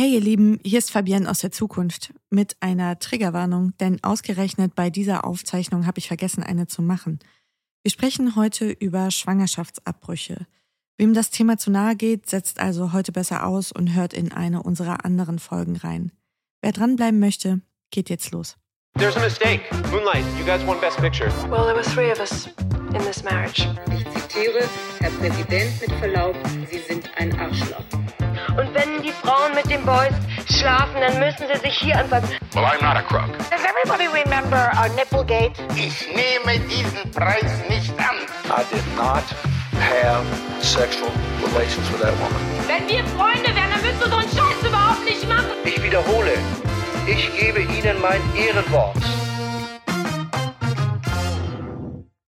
Hey ihr Lieben, hier ist Fabienne aus der Zukunft mit einer Triggerwarnung, denn ausgerechnet bei dieser Aufzeichnung habe ich vergessen, eine zu machen. Wir sprechen heute über Schwangerschaftsabbrüche. Wem das Thema zu nahe geht, setzt also heute besser aus und hört in eine unserer anderen Folgen rein. Wer dranbleiben möchte, geht jetzt los. There's a mistake. Moonlight, you guys won Best Picture. Well, there were three of us in this marriage. Ich zitiere, Herr Präsident, mit Verlaub, Sie sind ein Arschloch. Und wenn die Frauen mit den Boys schlafen, dann müssen sie sich hier anfassen. Well, I'm not a crook. Does everybody remember our Nipplegate? Ich nehme diesen Preis nicht an. I did not have sexual relations with that woman. Wenn wir Freunde wären, dann würdest du so einen Scheiß überhaupt nicht machen. Ich wiederhole, ich gebe Ihnen mein Ehrenwort.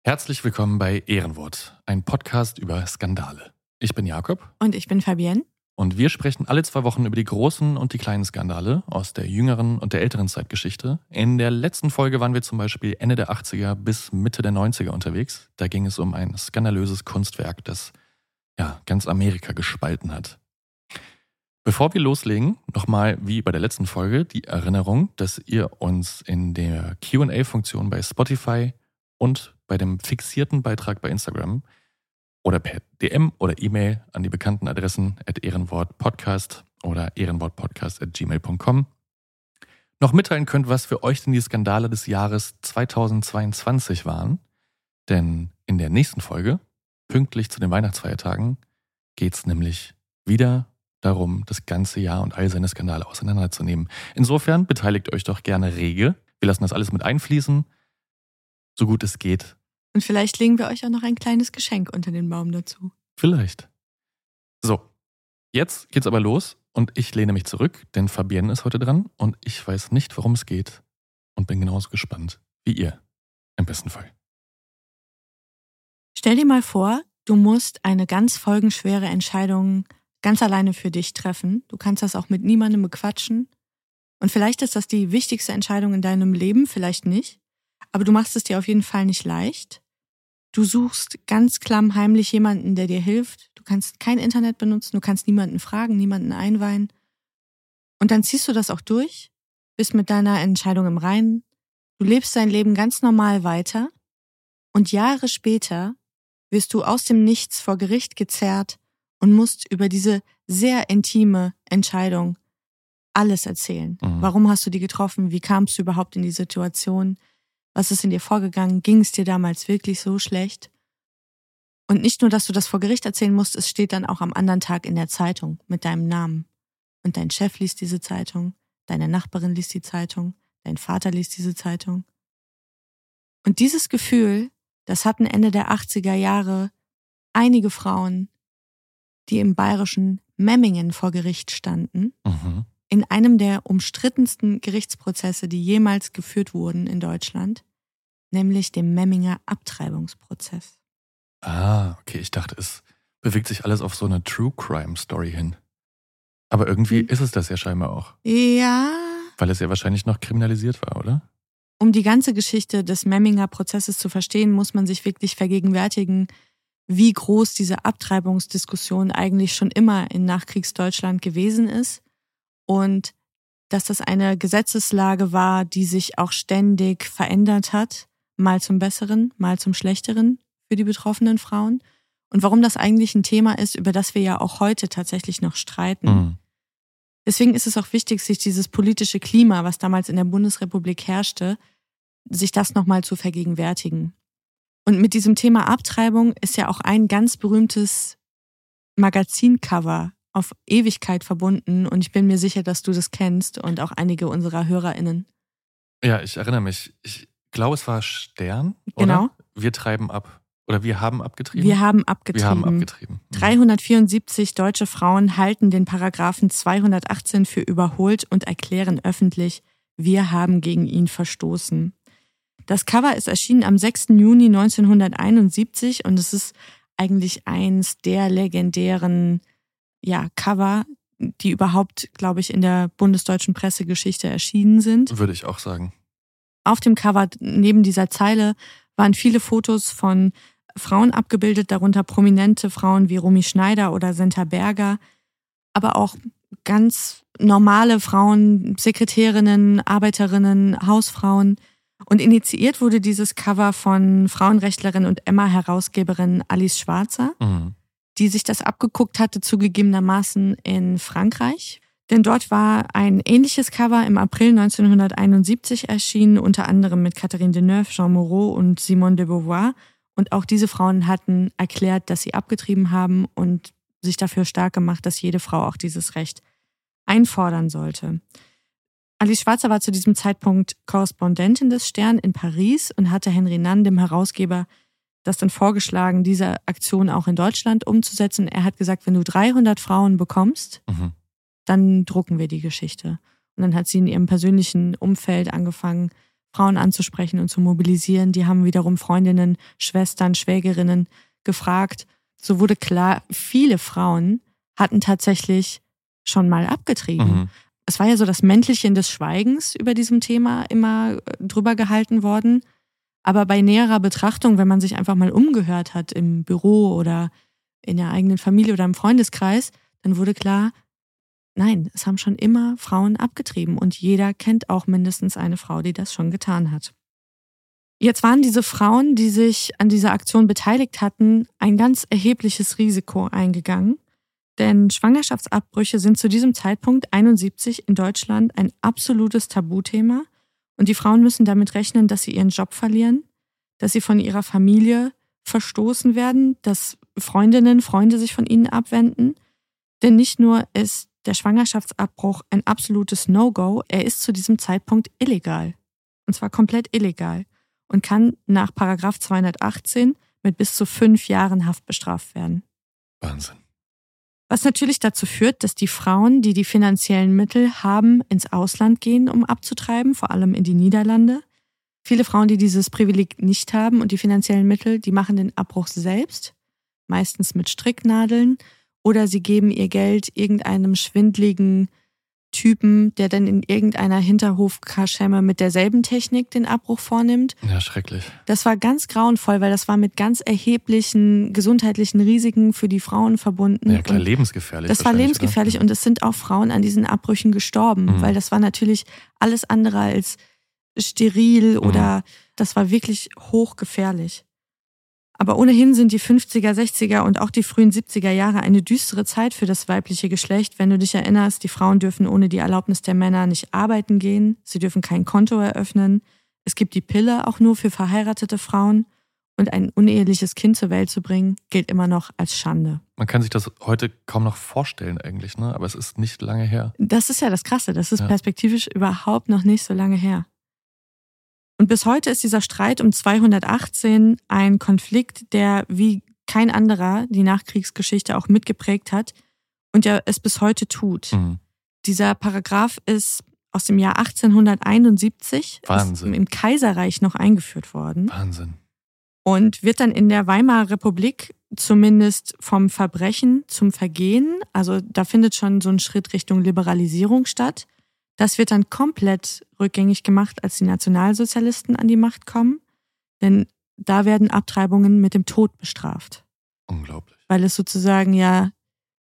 Herzlich willkommen bei Ehrenwort, ein Podcast über Skandale. Ich bin Jakob. Und ich bin Fabienne. Und wir sprechen alle zwei Wochen über die großen und die kleinen Skandale aus der jüngeren und der älteren Zeitgeschichte. In der letzten Folge waren wir zum Beispiel Ende der 80er bis Mitte der 90er unterwegs. Da ging es um ein skandalöses Kunstwerk, das ja ganz Amerika gespalten hat. Bevor wir loslegen, nochmal wie bei der letzten Folge die Erinnerung, dass ihr uns in der QA-Funktion bei Spotify und bei dem fixierten Beitrag bei Instagram oder per DM oder E-Mail an die bekannten Adressen at ehrenwortpodcast oder ehrenwortpodcast at gmail.com noch mitteilen könnt, was für euch denn die Skandale des Jahres 2022 waren. Denn in der nächsten Folge, pünktlich zu den Weihnachtsfeiertagen, geht es nämlich wieder darum, das ganze Jahr und all seine Skandale auseinanderzunehmen. Insofern beteiligt euch doch gerne rege. Wir lassen das alles mit einfließen, so gut es geht. Und vielleicht legen wir euch auch noch ein kleines Geschenk unter den Baum dazu. Vielleicht. So, jetzt geht's aber los und ich lehne mich zurück, denn Fabienne ist heute dran und ich weiß nicht, worum es geht und bin genauso gespannt wie ihr. Im besten Fall. Stell dir mal vor, du musst eine ganz folgenschwere Entscheidung ganz alleine für dich treffen. Du kannst das auch mit niemandem bequatschen. Und vielleicht ist das die wichtigste Entscheidung in deinem Leben, vielleicht nicht. Aber du machst es dir auf jeden Fall nicht leicht. Du suchst ganz klammheimlich jemanden, der dir hilft. Du kannst kein Internet benutzen, du kannst niemanden fragen, niemanden einweihen. Und dann ziehst du das auch durch, bist mit deiner Entscheidung im Reinen. Du lebst dein Leben ganz normal weiter. Und Jahre später wirst du aus dem Nichts vor Gericht gezerrt und musst über diese sehr intime Entscheidung alles erzählen. Mhm. Warum hast du die getroffen? Wie kamst du überhaupt in die Situation? Was ist in dir vorgegangen? Ging es dir damals wirklich so schlecht? Und nicht nur, dass du das vor Gericht erzählen musst, es steht dann auch am anderen Tag in der Zeitung mit deinem Namen. Und dein Chef liest diese Zeitung, deine Nachbarin liest die Zeitung, dein Vater liest diese Zeitung. Und dieses Gefühl, das hatten Ende der 80er Jahre einige Frauen, die im bayerischen Memmingen vor Gericht standen, Mhm. In einem der umstrittensten Gerichtsprozesse, die jemals geführt wurden in Deutschland, nämlich dem Memminger Abtreibungsprozess. Ah, okay, ich dachte, es bewegt sich alles auf so eine True Crime Story hin. Aber irgendwie Hm. ist es das ja scheinbar auch, Ja, weil es ja wahrscheinlich noch kriminalisiert war, oder? um die ganze Geschichte des Memminger Prozesses zu verstehen, muss man sich wirklich vergegenwärtigen, wie groß diese Abtreibungsdiskussion eigentlich schon immer in Nachkriegsdeutschland gewesen ist und dass das eine Gesetzeslage war, die sich auch ständig verändert hat, mal zum Besseren, mal zum Schlechteren für die betroffenen Frauen und warum das eigentlich ein Thema ist, über das wir ja auch heute tatsächlich noch streiten. Mhm. Deswegen ist es auch wichtig, sich dieses politische Klima, was damals in der Bundesrepublik herrschte, sich das nochmal zu vergegenwärtigen. Und mit diesem Thema Abtreibung ist ja auch ein ganz berühmtes Magazincover auf Ewigkeit verbunden und ich bin mir sicher, dass du das kennst und auch einige unserer HörerInnen. Ja, ich erinnere mich. Ich glaube, es war Stern. Genau. Oder? Wir treiben ab. Oder wir haben abgetrieben? Wir haben abgetrieben. Wir haben abgetrieben. Mhm. 374 deutsche Frauen halten den Paragraphen 218 für überholt und erklären öffentlich, wir haben gegen ihn verstoßen. Das Cover ist erschienen am 6. Juni 1971 und es ist eigentlich eins der legendären ja, Cover, die überhaupt, glaube ich, in der bundesdeutschen Pressegeschichte erschienen sind. Würde ich auch sagen. Auf dem Cover neben dieser Zeile waren viele Fotos von Frauen abgebildet, darunter prominente Frauen wie Romy Schneider oder Senta Berger, aber auch ganz normale Frauen, Sekretärinnen, Arbeiterinnen, Hausfrauen. Und initiiert wurde dieses Cover von Frauenrechtlerin und Emma-Herausgeberin Alice Schwarzer, Mhm. Die sich das abgeguckt hatte, zugegebenermaßen in Frankreich. Denn dort war ein ähnliches Cover im April 1971 erschienen, unter anderem mit Catherine Deneuve, Jean Moreau und Simone de Beauvoir. Und auch diese Frauen hatten erklärt, dass sie abgetrieben haben und sich dafür stark gemacht, dass jede Frau auch dieses Recht einfordern sollte. Alice Schwarzer war zu diesem Zeitpunkt Korrespondentin des Stern in Paris und hatte Henry Nann, dem Herausgeber, das dann vorgeschlagen, diese Aktion auch in Deutschland umzusetzen. Er hat gesagt, wenn du 300 Frauen bekommst, Mhm. dann drucken wir die Geschichte. Und dann hat sie in ihrem persönlichen Umfeld angefangen, Frauen anzusprechen und zu mobilisieren. Die haben wiederum Freundinnen, Schwestern, Schwägerinnen gefragt. So wurde klar, viele Frauen hatten tatsächlich schon mal abgetrieben. Mhm. Es war ja so das Mäntelchen des Schweigens über diesem Thema immer äh, drüber gehalten worden. Aber bei näherer Betrachtung, wenn man sich einfach mal umgehört hat im Büro oder in der eigenen Familie oder im Freundeskreis, dann wurde klar, nein, es haben schon immer Frauen abgetrieben und jeder kennt auch mindestens eine Frau, die das schon getan hat. Jetzt waren diese Frauen, die sich an dieser Aktion beteiligt hatten, ein ganz erhebliches Risiko eingegangen. Denn Schwangerschaftsabbrüche sind zu diesem Zeitpunkt 71 in Deutschland ein absolutes Tabuthema. Und die Frauen müssen damit rechnen, dass sie ihren Job verlieren, dass sie von ihrer Familie verstoßen werden, dass Freundinnen, Freunde sich von ihnen abwenden. Denn nicht nur ist der Schwangerschaftsabbruch ein absolutes No-Go, er ist zu diesem Zeitpunkt illegal. Und zwar komplett illegal und kann nach Paragraph 218 mit bis zu fünf Jahren Haft bestraft werden. Wahnsinn. Was natürlich dazu führt, dass die Frauen, die die finanziellen Mittel haben, ins Ausland gehen, um abzutreiben, vor allem in die Niederlande. Viele Frauen, die dieses Privileg nicht haben und die finanziellen Mittel, die machen den Abbruch selbst, meistens mit Stricknadeln, oder sie geben ihr Geld irgendeinem schwindligen Typen, der dann in irgendeiner Hinterhofkaschemme mit derselben Technik den Abbruch vornimmt. Ja, schrecklich. Das war ganz grauenvoll, weil das war mit ganz erheblichen gesundheitlichen Risiken für die Frauen verbunden. Ja, klar, Und lebensgefährlich. das war lebensgefährlich oder? und es sind auch Frauen an diesen Abbrüchen gestorben, Mhm. weil das war natürlich alles andere als steril Mhm. oder das war wirklich hochgefährlich. Aber ohnehin sind die 50er, 60er und auch die frühen 70er Jahre eine düstere Zeit für das weibliche Geschlecht. Wenn du dich erinnerst, die Frauen dürfen ohne die Erlaubnis der Männer nicht arbeiten gehen, sie dürfen kein Konto eröffnen. Es gibt die Pille auch nur für verheiratete Frauen und ein uneheliches Kind zur Welt zu bringen, gilt immer noch als Schande. Man kann sich das heute kaum noch vorstellen eigentlich, ne? aber es ist nicht lange her. Das ist ja das Krasse, das ist Ja. perspektivisch überhaupt noch nicht so lange her. Und bis heute ist dieser Streit um 218 ein Konflikt, der wie kein anderer die Nachkriegsgeschichte auch mitgeprägt hat und ja es bis heute tut. Mhm. Dieser Paragraph ist aus dem Jahr 1871 ist Wahnsinn. im Kaiserreich noch eingeführt worden Wahnsinn. und wird dann in der Weimarer Republik zumindest vom Verbrechen zum Vergehen, also da findet schon so ein Schritt Richtung Liberalisierung statt. Das wird dann komplett rückgängig gemacht, als die Nationalsozialisten an die Macht kommen, denn da werden Abtreibungen mit dem Tod bestraft, Unglaublich. weil es sozusagen ja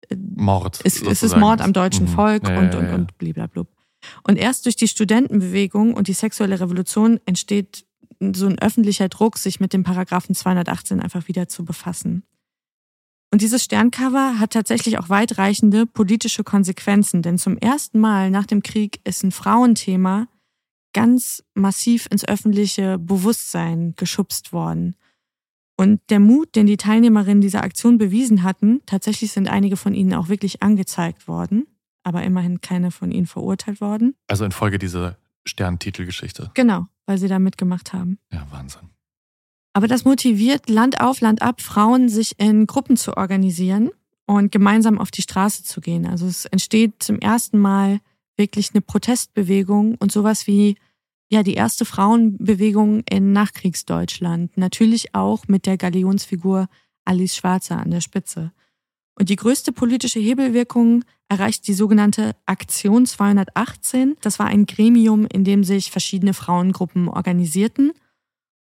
äh, Mord. es, es ist. Mord am deutschen Mhm. Volk Ja, und, und, ja. und bliblablub. Und erst durch die Studentenbewegung und die sexuelle Revolution entsteht so ein öffentlicher Druck, sich mit dem Paragraphen 218 einfach wieder zu befassen. Und dieses Sterncover hat tatsächlich auch weitreichende politische Konsequenzen, denn zum ersten Mal nach dem Krieg ist ein Frauenthema ganz massiv ins öffentliche Bewusstsein geschubst worden. Und der Mut, den die Teilnehmerinnen dieser Aktion bewiesen hatten, tatsächlich sind einige von ihnen auch wirklich angezeigt worden, aber immerhin keine von ihnen verurteilt worden. Also infolge dieser Sterntitelgeschichte. Genau, weil sie da mitgemacht haben. Ja, Wahnsinn. Aber das motiviert Land auf, Land ab, Frauen sich in Gruppen zu organisieren und gemeinsam auf die Straße zu gehen. Also es entsteht zum ersten Mal wirklich eine Protestbewegung und sowas wie ja die erste Frauenbewegung in Nachkriegsdeutschland. Natürlich auch mit der Galionsfigur Alice Schwarzer an der Spitze. Und die größte politische Hebelwirkung erreicht die sogenannte Aktion 218. Das war ein Gremium, in dem sich verschiedene Frauengruppen organisierten.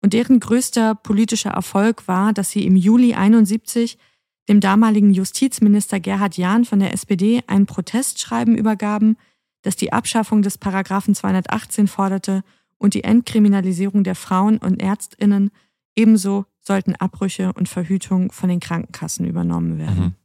Und deren größter politischer Erfolg war, dass sie im Juli 71 dem damaligen Justizminister Gerhard Jahn von der SPD ein Protestschreiben übergaben, das die Abschaffung des Paragraphen 218 forderte und die Entkriminalisierung der Frauen und Ärztinnen. Ebenso sollten Abbrüche und Verhütung von den Krankenkassen übernommen werden. Mhm.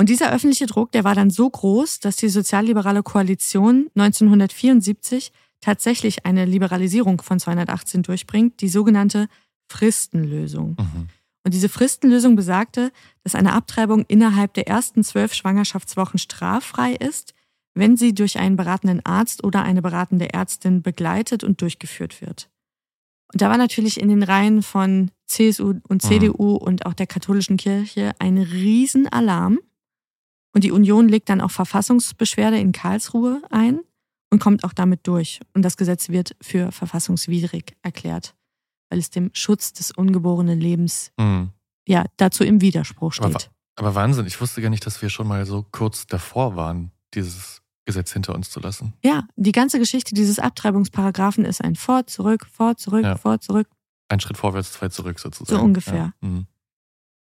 Und dieser öffentliche Druck, der war dann so groß, dass die sozialliberale Koalition 1974 tatsächlich eine Liberalisierung von 218 durchbringt, die sogenannte Fristenlösung. Mhm. Und diese Fristenlösung besagte, dass eine Abtreibung innerhalb der ersten zwölf Schwangerschaftswochen straffrei ist, wenn sie durch einen beratenden Arzt oder eine beratende Ärztin begleitet und durchgeführt wird. Und da war natürlich in den Reihen von CSU und CDU mhm. und auch der katholischen Kirche ein Riesenalarm. Und die Union legt dann auch Verfassungsbeschwerde in Karlsruhe ein und kommt auch damit durch. Und das Gesetz wird für verfassungswidrig erklärt, weil es dem Schutz des ungeborenen Lebens mhm. ja dazu im Widerspruch steht. Aber, aber Wahnsinn, ich wusste gar nicht, dass wir schon mal so kurz davor waren, dieses Gesetz hinter uns zu lassen. Ja, die ganze Geschichte dieses Abtreibungsparagraphen ist ein Vor, zurück, vor, zurück, ja. vor, zurück. Ein Schritt vorwärts, zwei zurück sozusagen. So ungefähr. Ja. Mhm.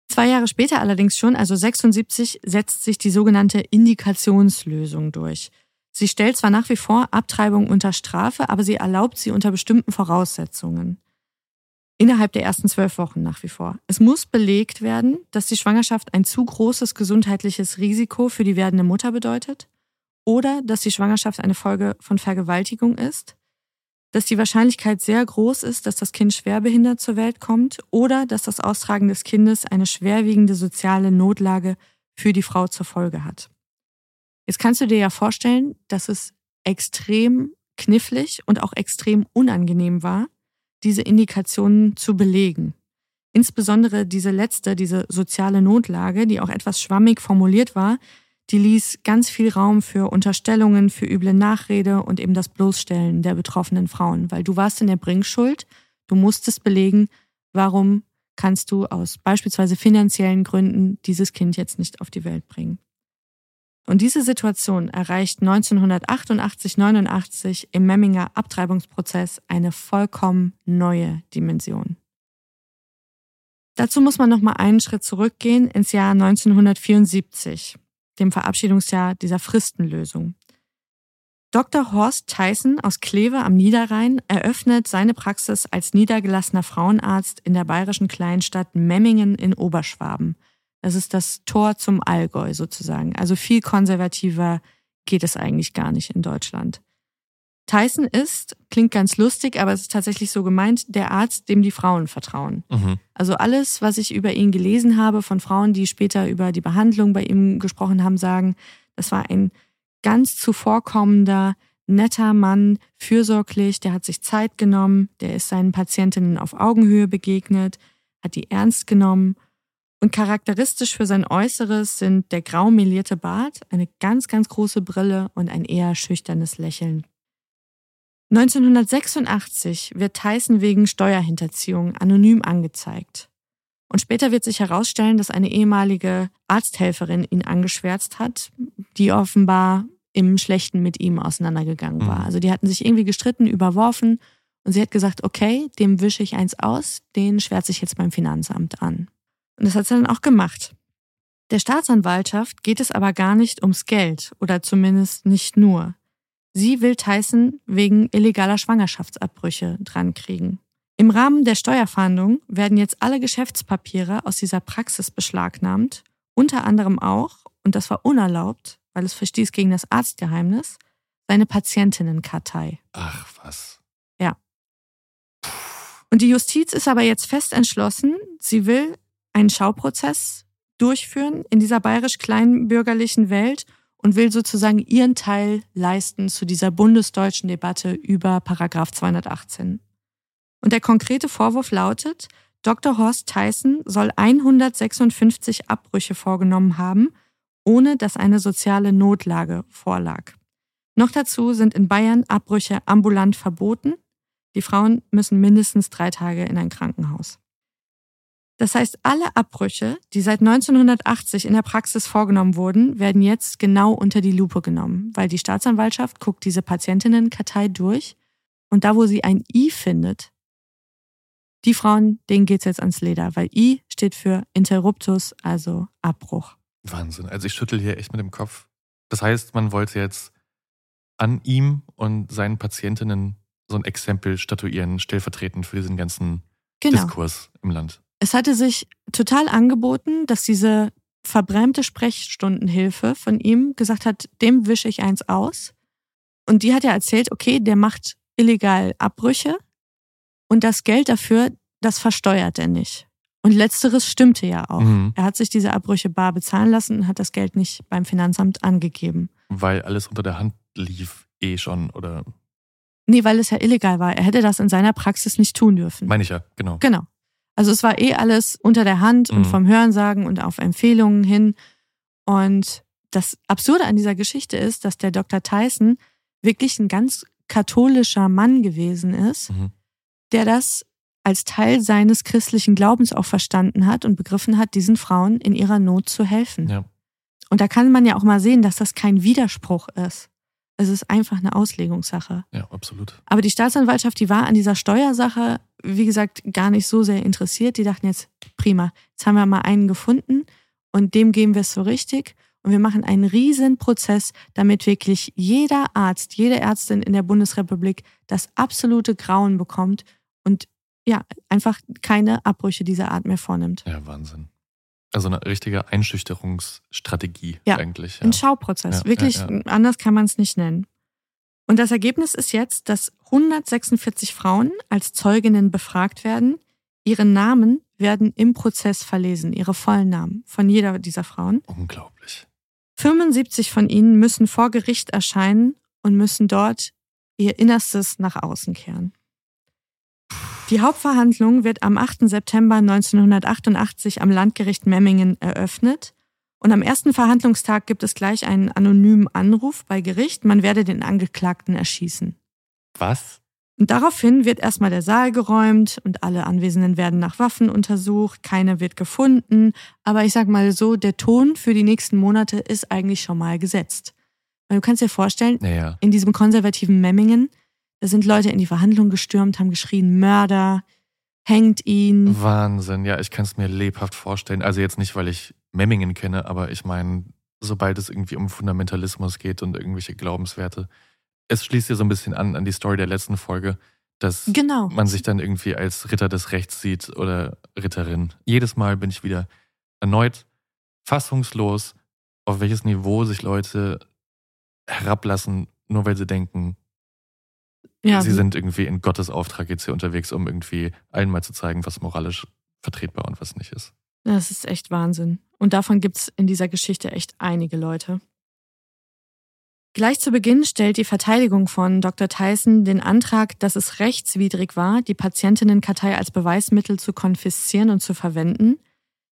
Zwei Jahre später allerdings schon, also 76, setzt sich die sogenannte Indikationslösung durch. Sie stellt zwar nach wie vor Abtreibung unter Strafe, aber sie erlaubt sie unter bestimmten Voraussetzungen. Innerhalb der ersten zwölf Wochen nach wie vor. Es muss belegt werden, dass die Schwangerschaft ein zu großes gesundheitliches Risiko für die werdende Mutter bedeutet oder dass die Schwangerschaft eine Folge von Vergewaltigung ist, dass die Wahrscheinlichkeit sehr groß ist, dass das Kind schwerbehindert zur Welt kommt oder dass das Austragen des Kindes eine schwerwiegende soziale Notlage für die Frau zur Folge hat. Jetzt kannst du dir ja vorstellen, dass es extrem knifflig und auch extrem unangenehm war, diese Indikationen zu belegen. Insbesondere diese letzte, diese soziale Notlage, die auch etwas schwammig formuliert war, die ließ ganz viel Raum für Unterstellungen, für üble Nachrede und eben das Bloßstellen der betroffenen Frauen, weil du warst in der Bringschuld, du musstest belegen, warum kannst du aus beispielsweise finanziellen Gründen dieses Kind jetzt nicht auf die Welt bringen. Und diese Situation erreicht 1988-89 im Memminger Abtreibungsprozess eine vollkommen neue Dimension. Dazu muss man noch mal einen Schritt zurückgehen ins Jahr 1974 dem Verabschiedungsjahr dieser Fristenlösung. Dr. Horst Tyson aus Kleve am Niederrhein eröffnet seine Praxis als niedergelassener Frauenarzt in der bayerischen Kleinstadt Memmingen in Oberschwaben. Das ist das Tor zum Allgäu sozusagen. Also viel konservativer geht es eigentlich gar nicht in Deutschland. Tyson ist, klingt ganz lustig, aber es ist tatsächlich so gemeint, der Arzt, dem die Frauen vertrauen. Mhm. Also alles, was ich über ihn gelesen habe von Frauen, die später über die Behandlung bei ihm gesprochen haben, sagen, das war ein ganz zuvorkommender, netter Mann, fürsorglich, der hat sich Zeit genommen, der ist seinen Patientinnen auf Augenhöhe begegnet, hat die ernst genommen. Und charakteristisch für sein Äußeres sind der grau melierte Bart, eine ganz, ganz große Brille und ein eher schüchternes Lächeln. 1986 wird Tyson wegen Steuerhinterziehung anonym angezeigt. Und später wird sich herausstellen, dass eine ehemalige Arzthelferin ihn angeschwärzt hat, die offenbar im Schlechten mit ihm auseinandergegangen war. Mhm. Also die hatten sich irgendwie gestritten, überworfen und sie hat gesagt, okay, dem wische ich eins aus, den schwärze ich jetzt beim Finanzamt an. Und das hat sie dann auch gemacht. Der Staatsanwaltschaft geht es aber gar nicht ums Geld oder zumindest nicht nur. Sie will Tyson wegen illegaler Schwangerschaftsabbrüche drankriegen. Im Rahmen der Steuerfahndung werden jetzt alle Geschäftspapiere aus dieser Praxis beschlagnahmt, unter anderem auch, und das war unerlaubt, weil es verstieß gegen das Arztgeheimnis, seine Patientinnenkartei. Ach was. Ja. Und die Justiz ist aber jetzt fest entschlossen, sie will einen Schauprozess durchführen in dieser bayerisch-kleinbürgerlichen Welt und will sozusagen ihren Teil leisten zu dieser bundesdeutschen Debatte über Paragraph 218. Und der konkrete Vorwurf lautet, Dr. Horst Tyson soll 156 Abbrüche vorgenommen haben, ohne dass eine soziale Notlage vorlag. Noch dazu sind in Bayern Abbrüche ambulant verboten. Die Frauen müssen mindestens drei Tage in ein Krankenhaus. Das heißt, alle Abbrüche, die seit 1980 in der Praxis vorgenommen wurden, werden jetzt genau unter die Lupe genommen, weil die Staatsanwaltschaft guckt diese Patientinnenkartei durch und da, wo sie ein I findet, die Frauen, denen geht's jetzt ans Leder, weil I steht für Interruptus, also Abbruch. Wahnsinn. Also ich schüttel hier echt mit dem Kopf. Das heißt, man wollte jetzt an ihm und seinen Patientinnen so ein Exempel statuieren, stellvertretend für diesen ganzen genau. Diskurs im Land. Es hatte sich total angeboten, dass diese verbrämte Sprechstundenhilfe von ihm gesagt hat, dem wische ich eins aus. Und die hat ja erzählt, okay, der macht illegal Abbrüche und das Geld dafür, das versteuert er nicht. Und letzteres stimmte ja auch. Mhm. Er hat sich diese Abbrüche bar bezahlen lassen und hat das Geld nicht beim Finanzamt angegeben. Weil alles unter der Hand lief eh schon, oder? Nee, weil es ja illegal war. Er hätte das in seiner Praxis nicht tun dürfen. Meine ich ja, genau. Genau. Also es war eh alles unter der Hand mhm. und vom Hörensagen und auf Empfehlungen hin. Und das Absurde an dieser Geschichte ist, dass der Dr. Tyson wirklich ein ganz katholischer Mann gewesen ist, mhm. der das als Teil seines christlichen Glaubens auch verstanden hat und begriffen hat, diesen Frauen in ihrer Not zu helfen. Ja. Und da kann man ja auch mal sehen, dass das kein Widerspruch ist. Es ist einfach eine Auslegungssache. Ja, absolut. Aber die Staatsanwaltschaft, die war an dieser Steuersache, wie gesagt, gar nicht so sehr interessiert. Die dachten jetzt, prima, jetzt haben wir mal einen gefunden und dem geben wir es so richtig. Und wir machen einen riesen Prozess, damit wirklich jeder Arzt, jede Ärztin in der Bundesrepublik das absolute Grauen bekommt und ja, einfach keine Abbrüche dieser Art mehr vornimmt. Ja, Wahnsinn. Also eine richtige Einschüchterungsstrategie ja, eigentlich. Ja. Ein Schauprozess. Ja, Wirklich, ja, anders kann man es nicht nennen. Und das Ergebnis ist jetzt, dass 146 Frauen als Zeuginnen befragt werden. Ihre Namen werden im Prozess verlesen, ihre vollen Namen von jeder dieser Frauen. Unglaublich. 75 von ihnen müssen vor Gericht erscheinen und müssen dort ihr Innerstes nach außen kehren. Die Hauptverhandlung wird am 8. September 1988 am Landgericht Memmingen eröffnet. Und am ersten Verhandlungstag gibt es gleich einen anonymen Anruf bei Gericht, man werde den Angeklagten erschießen. Was? Und daraufhin wird erstmal der Saal geräumt und alle Anwesenden werden nach Waffen untersucht, keine wird gefunden. Aber ich sag mal so, der Ton für die nächsten Monate ist eigentlich schon mal gesetzt. Weil du kannst dir vorstellen, naja. in diesem konservativen Memmingen, da sind Leute in die Verhandlung gestürmt, haben geschrien, Mörder, hängt ihn. Wahnsinn, ja, ich kann es mir lebhaft vorstellen. Also jetzt nicht, weil ich Memmingen kenne, aber ich meine, sobald es irgendwie um Fundamentalismus geht und irgendwelche Glaubenswerte, es schließt ja so ein bisschen an an die Story der letzten Folge, dass genau. man sich dann irgendwie als Ritter des Rechts sieht oder Ritterin. Jedes Mal bin ich wieder erneut fassungslos, auf welches Niveau sich Leute herablassen, nur weil sie denken, ja, sie sind irgendwie in Gottes Auftrag jetzt hier unterwegs, um irgendwie allen mal zu zeigen, was moralisch vertretbar und was nicht ist. Das ist echt Wahnsinn. Und davon gibt es in dieser Geschichte echt einige Leute. Gleich zu Beginn stellt die Verteidigung von Dr. Tyson den Antrag, dass es rechtswidrig war, die Patientinnenkartei als Beweismittel zu konfiszieren und zu verwenden.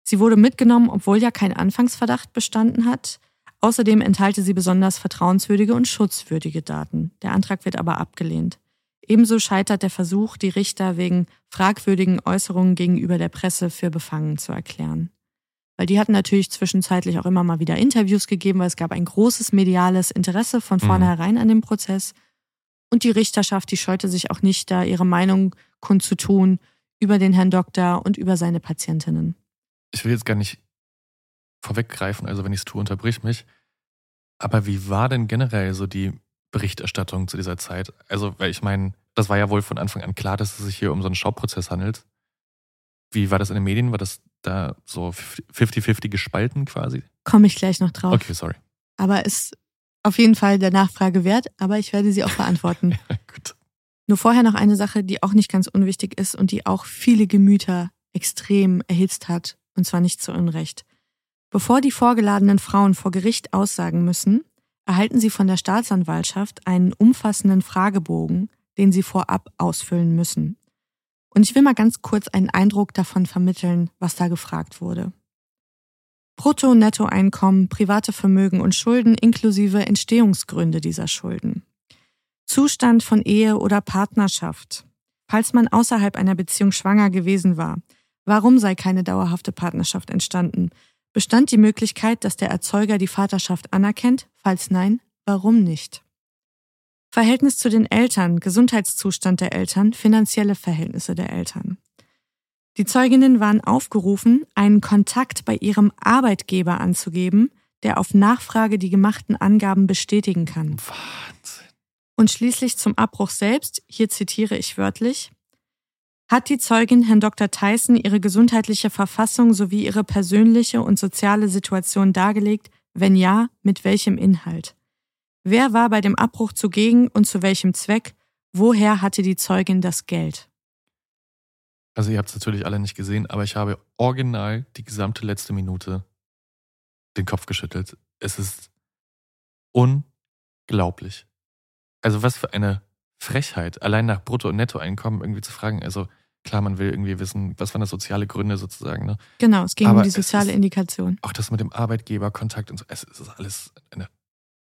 Sie wurde mitgenommen, obwohl ja kein Anfangsverdacht bestanden hat. Außerdem enthalte sie besonders vertrauenswürdige und schutzwürdige Daten. Der Antrag wird aber abgelehnt. Ebenso scheitert der Versuch, die Richter wegen fragwürdigen Äußerungen gegenüber der Presse für befangen zu erklären. Weil die hatten natürlich zwischenzeitlich auch immer mal wieder Interviews gegeben, weil es gab ein großes mediales Interesse von mhm. vornherein an dem Prozess. Und die Richterschaft, die scheute sich auch nicht, da ihre Meinung kundzutun über den Herrn Doktor und über seine Patientinnen. Ich will jetzt gar nicht vorweggreifen, also wenn ich es tue, unterbrich mich. Aber wie war denn generell so die Berichterstattung zu dieser Zeit? Also, weil ich meine, das war ja wohl von Anfang an klar, dass es sich hier um so einen Schauprozess handelt. Wie war das in den Medien? War das da so 50-50 gespalten quasi? Komme ich gleich noch drauf. Okay, sorry. Aber ist auf jeden Fall der Nachfrage wert, aber ich werde sie auch beantworten. Gut. Nur vorher noch eine Sache, die auch nicht ganz unwichtig ist und die auch viele Gemüter extrem erhitzt hat, und zwar nicht zu Unrecht. Bevor die vorgeladenen Frauen vor Gericht aussagen müssen, erhalten sie von der Staatsanwaltschaft einen umfassenden Fragebogen, den sie vorab ausfüllen müssen. Und ich will mal ganz kurz einen Eindruck davon vermitteln, was da gefragt wurde. Brutto- und Nettoeinkommen, private Vermögen und Schulden inklusive Entstehungsgründe dieser Schulden. Zustand von Ehe oder Partnerschaft. Falls man außerhalb einer Beziehung schwanger gewesen war, warum sei keine dauerhafte Partnerschaft entstanden? Bestand die Möglichkeit, dass der Erzeuger die Vaterschaft anerkennt? Falls nein, warum nicht? Verhältnis zu den Eltern, Gesundheitszustand der Eltern, finanzielle Verhältnisse der Eltern. Die Zeuginnen waren aufgerufen, einen Kontakt bei ihrem Arbeitgeber anzugeben, der auf Nachfrage die gemachten Angaben bestätigen kann. Wahnsinn. Und schließlich zum Abbruch selbst, hier zitiere ich wörtlich, hat die Zeugin Herrn Dr. Tyson ihre gesundheitliche Verfassung sowie ihre persönliche und soziale Situation dargelegt? Wenn ja, mit welchem Inhalt? Wer war bei dem Abbruch zugegen und zu welchem Zweck? Woher hatte die Zeugin das Geld? Also ihr habt es natürlich alle nicht gesehen, aber ich habe original die gesamte letzte Minute den Kopf geschüttelt. Es ist unglaublich. Also was für eine Frechheit, allein nach Brutto- und Nettoeinkommen irgendwie zu fragen. Also klar, man will irgendwie wissen, was waren das soziale Gründe sozusagen. Ne? Genau, es ging Aber um die soziale ist- Indikation. Auch das mit dem Arbeitgeberkontakt und so. Es ist alles eine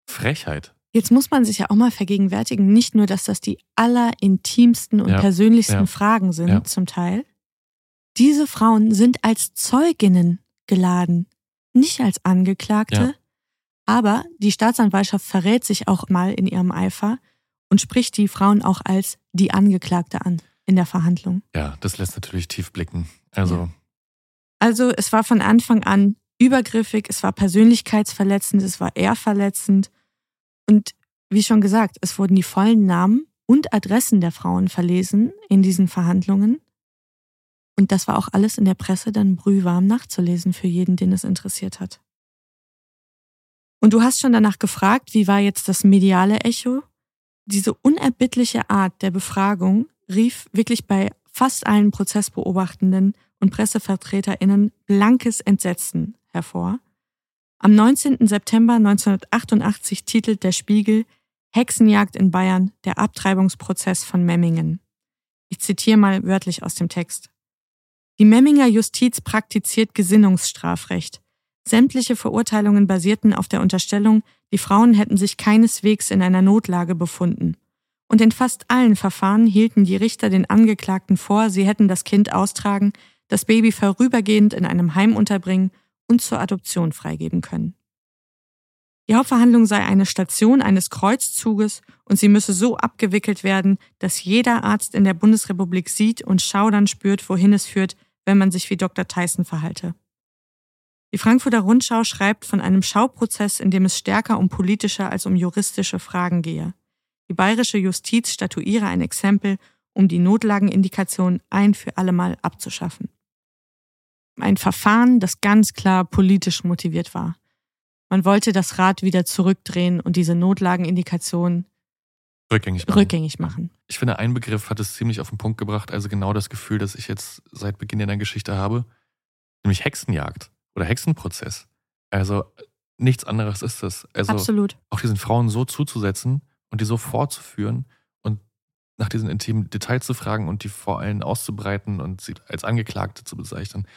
Frechheit. Jetzt muss man sich ja auch mal vergegenwärtigen, nicht nur, dass das die allerintimsten und Ja, persönlichsten ja, Fragen sind, ja. zum Teil. Diese Frauen sind als Zeuginnen geladen, nicht als Angeklagte. Aber die Staatsanwaltschaft verrät sich auch mal in ihrem Eifer und spricht die Frauen auch als die Angeklagte an in der Verhandlung. Ja, das lässt natürlich tief blicken. Also, Also es war von Anfang an übergriffig, es war persönlichkeitsverletzend, es war ehrverletzend. Und wie schon gesagt, es wurden die vollen Namen und Adressen der Frauen verlesen in diesen Verhandlungen. Und das war auch alles in der Presse dann brühwarm nachzulesen für jeden, den es interessiert hat. Und du hast schon danach gefragt, wie war jetzt das mediale Echo? Diese unerbittliche Art der Befragung rief wirklich bei fast allen Prozessbeobachtenden und PressevertreterInnen blankes Entsetzen hervor. Am 19. September 1988 titelt der Spiegel Hexenjagd in Bayern, der Abtreibungsprozess von Memmingen. Ich zitiere mal wörtlich aus dem Text. Die Memminger Justiz praktiziert Gesinnungsstrafrecht. Sämtliche Verurteilungen basierten auf der Unterstellung, die Frauen hätten sich keineswegs in einer Notlage befunden. Und in fast allen Verfahren hielten die Richter den Angeklagten vor, sie hätten das Kind austragen, das Baby vorübergehend in einem Heim unterbringen und zur Adoption freigeben können. Die Hauptverhandlung sei eine Station eines Kreuzzuges und sie müsse so abgewickelt werden, dass jeder Arzt in der Bundesrepublik sieht und schaudern spürt, wohin es führt, wenn man sich wie Dr. Tyson verhalte. Die Frankfurter Rundschau schreibt von einem Schauprozess, in dem es stärker um politische als um juristische Fragen gehe. Die bayerische Justiz statuiere ein Exempel, um die Notlagenindikation ein für allemal abzuschaffen. Ein Verfahren, das ganz klar politisch motiviert war. Man wollte das Rad wieder zurückdrehen und diese Notlagenindikation rückgängig machen. rückgängig machen. Ich finde, ein Begriff hat es ziemlich auf den Punkt gebracht, also genau das Gefühl, das ich jetzt seit Beginn der Geschichte habe, nämlich Hexenjagd oder Hexenprozess. Also nichts anderes ist das. Also Absolut. auch diesen Frauen so zuzusetzen und die so vorzuführen und nach diesen intimen Details zu fragen und die vor allen auszubreiten und sie als Angeklagte zu bezeichnen,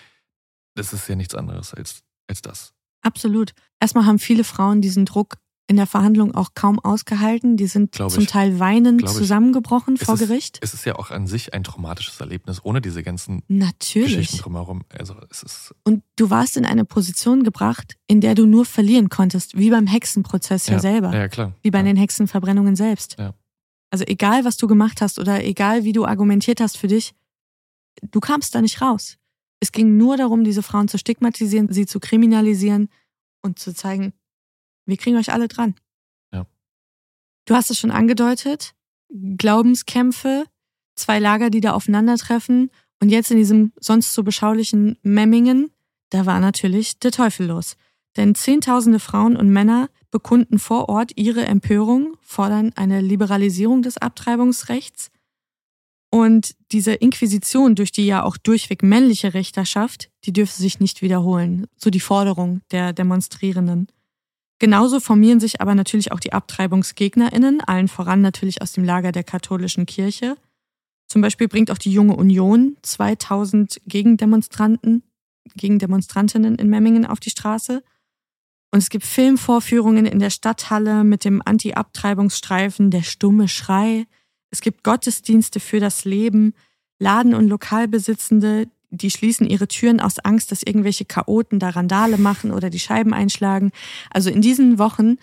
das ist ja nichts anderes als, als das. Absolut. Erstmal haben viele Frauen diesen Druck in der Verhandlung auch kaum ausgehalten. Die sind Glaub zum ich. Teil weinend Glaub ich. zusammengebrochen Es vor ist, Gericht. Es ist ja auch an sich ein traumatisches Erlebnis, ohne diese ganzen Natürlich. Geschichten drumherum. Also es ist Und du warst in eine Position gebracht, in der du nur verlieren konntest, wie beim Hexenprozess ja, selber. Ja, klar. Wie bei ja. den Hexenverbrennungen selbst. Ja. Also egal, was du gemacht hast oder egal, wie du argumentiert hast für dich, du kamst da nicht raus. Es ging nur darum, diese Frauen zu stigmatisieren, sie zu kriminalisieren und zu zeigen, wir kriegen euch alle dran. Ja. Du hast es schon angedeutet, Glaubenskämpfe, zwei Lager, die da aufeinandertreffen und jetzt in diesem sonst so beschaulichen Memmingen, da war natürlich der Teufel los. Denn Zehntausende Frauen und Männer bekunden vor Ort ihre Empörung, fordern eine Liberalisierung des Abtreibungsrechts. Und diese Inquisition durch die ja auch durchweg männliche Richterschaft, die dürfte sich nicht wiederholen. So die Forderung der Demonstrierenden. Genauso formieren sich aber natürlich auch die AbtreibungsgegnerInnen, allen voran natürlich aus dem Lager der katholischen Kirche. Zum Beispiel bringt auch die Junge Union 2000 Gegendemonstranten, Gegendemonstrantinnen in Memmingen auf die Straße. Und es gibt Filmvorführungen in der Stadthalle mit dem Anti-Abtreibungsstreifen Der stumme Schrei. Es gibt Gottesdienste für das Leben. Laden- und Lokalbesitzende, die schließen ihre Türen aus Angst, dass irgendwelche Chaoten da Randale machen oder die Scheiben einschlagen. Also in diesen Wochen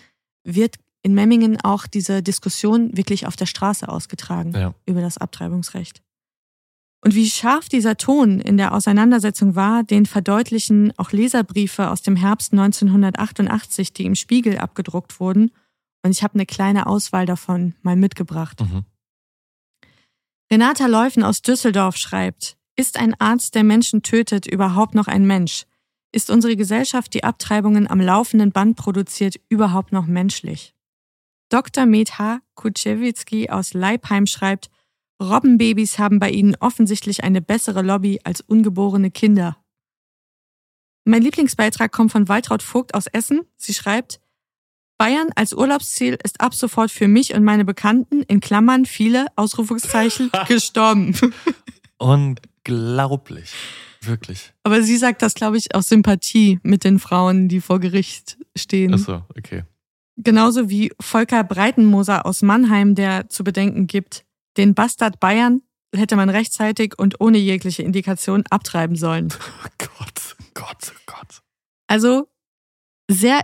wird in Memmingen auch diese Diskussion wirklich auf der Straße ausgetragen Ja. über das Abtreibungsrecht. Und wie scharf dieser Ton in der Auseinandersetzung war, den verdeutlichen auch Leserbriefe aus dem Herbst 1988, die im Spiegel abgedruckt wurden. Und ich habe eine kleine Auswahl davon mal mitgebracht. Mhm. Renata Leufen aus Düsseldorf schreibt, ist ein Arzt, der Menschen tötet, überhaupt noch ein Mensch? Ist unsere Gesellschaft, die Abtreibungen am laufenden Band produziert, überhaupt noch menschlich? Dr. Metha Kuczewicki aus Leipheim schreibt, Robbenbabys haben bei ihnen offensichtlich eine bessere Lobby als ungeborene Kinder. Mein Lieblingsbeitrag kommt von Waltraud Vogt aus Essen. Sie schreibt, Bayern als Urlaubsziel ist ab sofort für mich und meine Bekannten, in Klammern viele, Ausrufungszeichen, gestorben. Unglaublich. Wirklich. Aber sie sagt das, glaube ich, aus Sympathie mit den Frauen, die vor Gericht stehen. Achso, okay. Genauso wie Volker Breitenmoser aus Mannheim, der zu bedenken gibt, den Bastard Bayern hätte man rechtzeitig und ohne jegliche Indikation abtreiben sollen. Oh Gott, Gott, Gott. Also sehr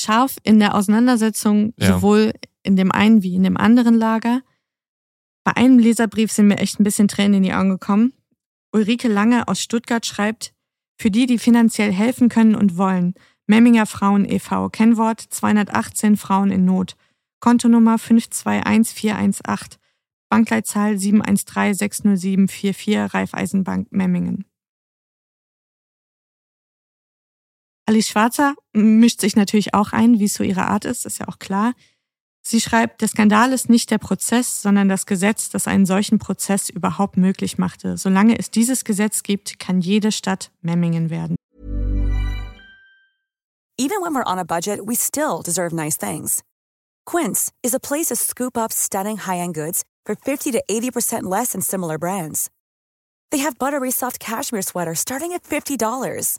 scharf in der Auseinandersetzung, Ja. sowohl in dem einen wie in dem anderen Lager. Bei einem Leserbrief sind mir echt ein bisschen Tränen in die Augen gekommen. Ulrike Lange aus Stuttgart schreibt, für die, die finanziell helfen können und wollen, Memminger Frauen e.V., Kennwort 218 Frauen in Not, Kontonummer 521418, Bankleitzahl 713-60744, Raiffeisenbank Memmingen. Alice Schwarzer mischt sich natürlich auch ein, wie es so ihre Art ist, ist ja auch klar. Sie schreibt, der Skandal ist nicht der Prozess, sondern das Gesetz, das einen solchen Prozess überhaupt möglich machte. Solange es dieses Gesetz gibt, kann jede Stadt Memmingen werden. Even when we're on a budget, we still deserve nice things. Quince is a place to scoop up stunning high-end goods for 50 to 80% less than similar brands. They have buttery soft cashmere sweaters starting at $50,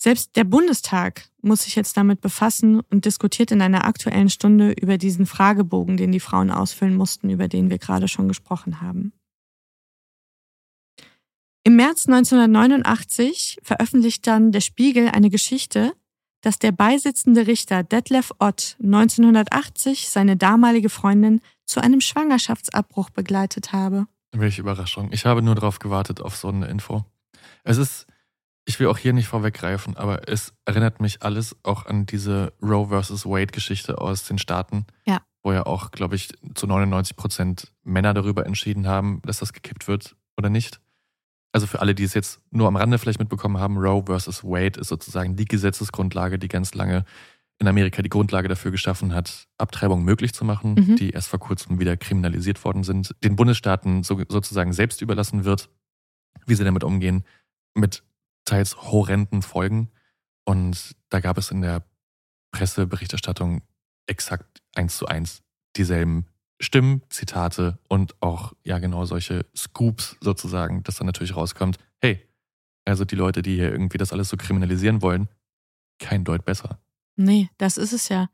Selbst der Bundestag muss sich jetzt damit befassen und diskutiert in einer aktuellen Stunde über diesen Fragebogen, den die Frauen ausfüllen mussten, über den wir gerade schon gesprochen haben. Im März 1989 veröffentlicht dann der Spiegel eine Geschichte, dass der beisitzende Richter Detlef Ott 1980 seine damalige Freundin zu einem Schwangerschaftsabbruch begleitet habe. Welche Überraschung. Ich habe nur darauf gewartet, auf so eine Info. Es ist, ich will auch hier nicht vorweggreifen, aber es erinnert mich alles auch an diese Roe versus Wade-Geschichte aus den Staaten. Ja. Wo ja auch, glaube ich, zu 99 Prozent Männer darüber entschieden haben, dass das gekippt wird oder nicht. Also für alle, die es jetzt nur am Rande vielleicht mitbekommen haben, Roe versus Wade ist sozusagen die Gesetzesgrundlage, die ganz lange in Amerika die Grundlage dafür geschaffen hat, Abtreibungen möglich zu machen, Mhm. die erst vor kurzem wieder kriminalisiert worden sind, den Bundesstaaten so, sozusagen selbst überlassen wird, wie sie damit umgehen, mit teils horrenden Folgen. Und da gab es in der Presseberichterstattung exakt eins zu eins dieselben Stimmen, Zitate und auch ja genau solche Scoops sozusagen, dass dann natürlich rauskommt, hey, also die Leute, die hier irgendwie das alles so kriminalisieren wollen, kein Deut besser. Nee, das ist es ja.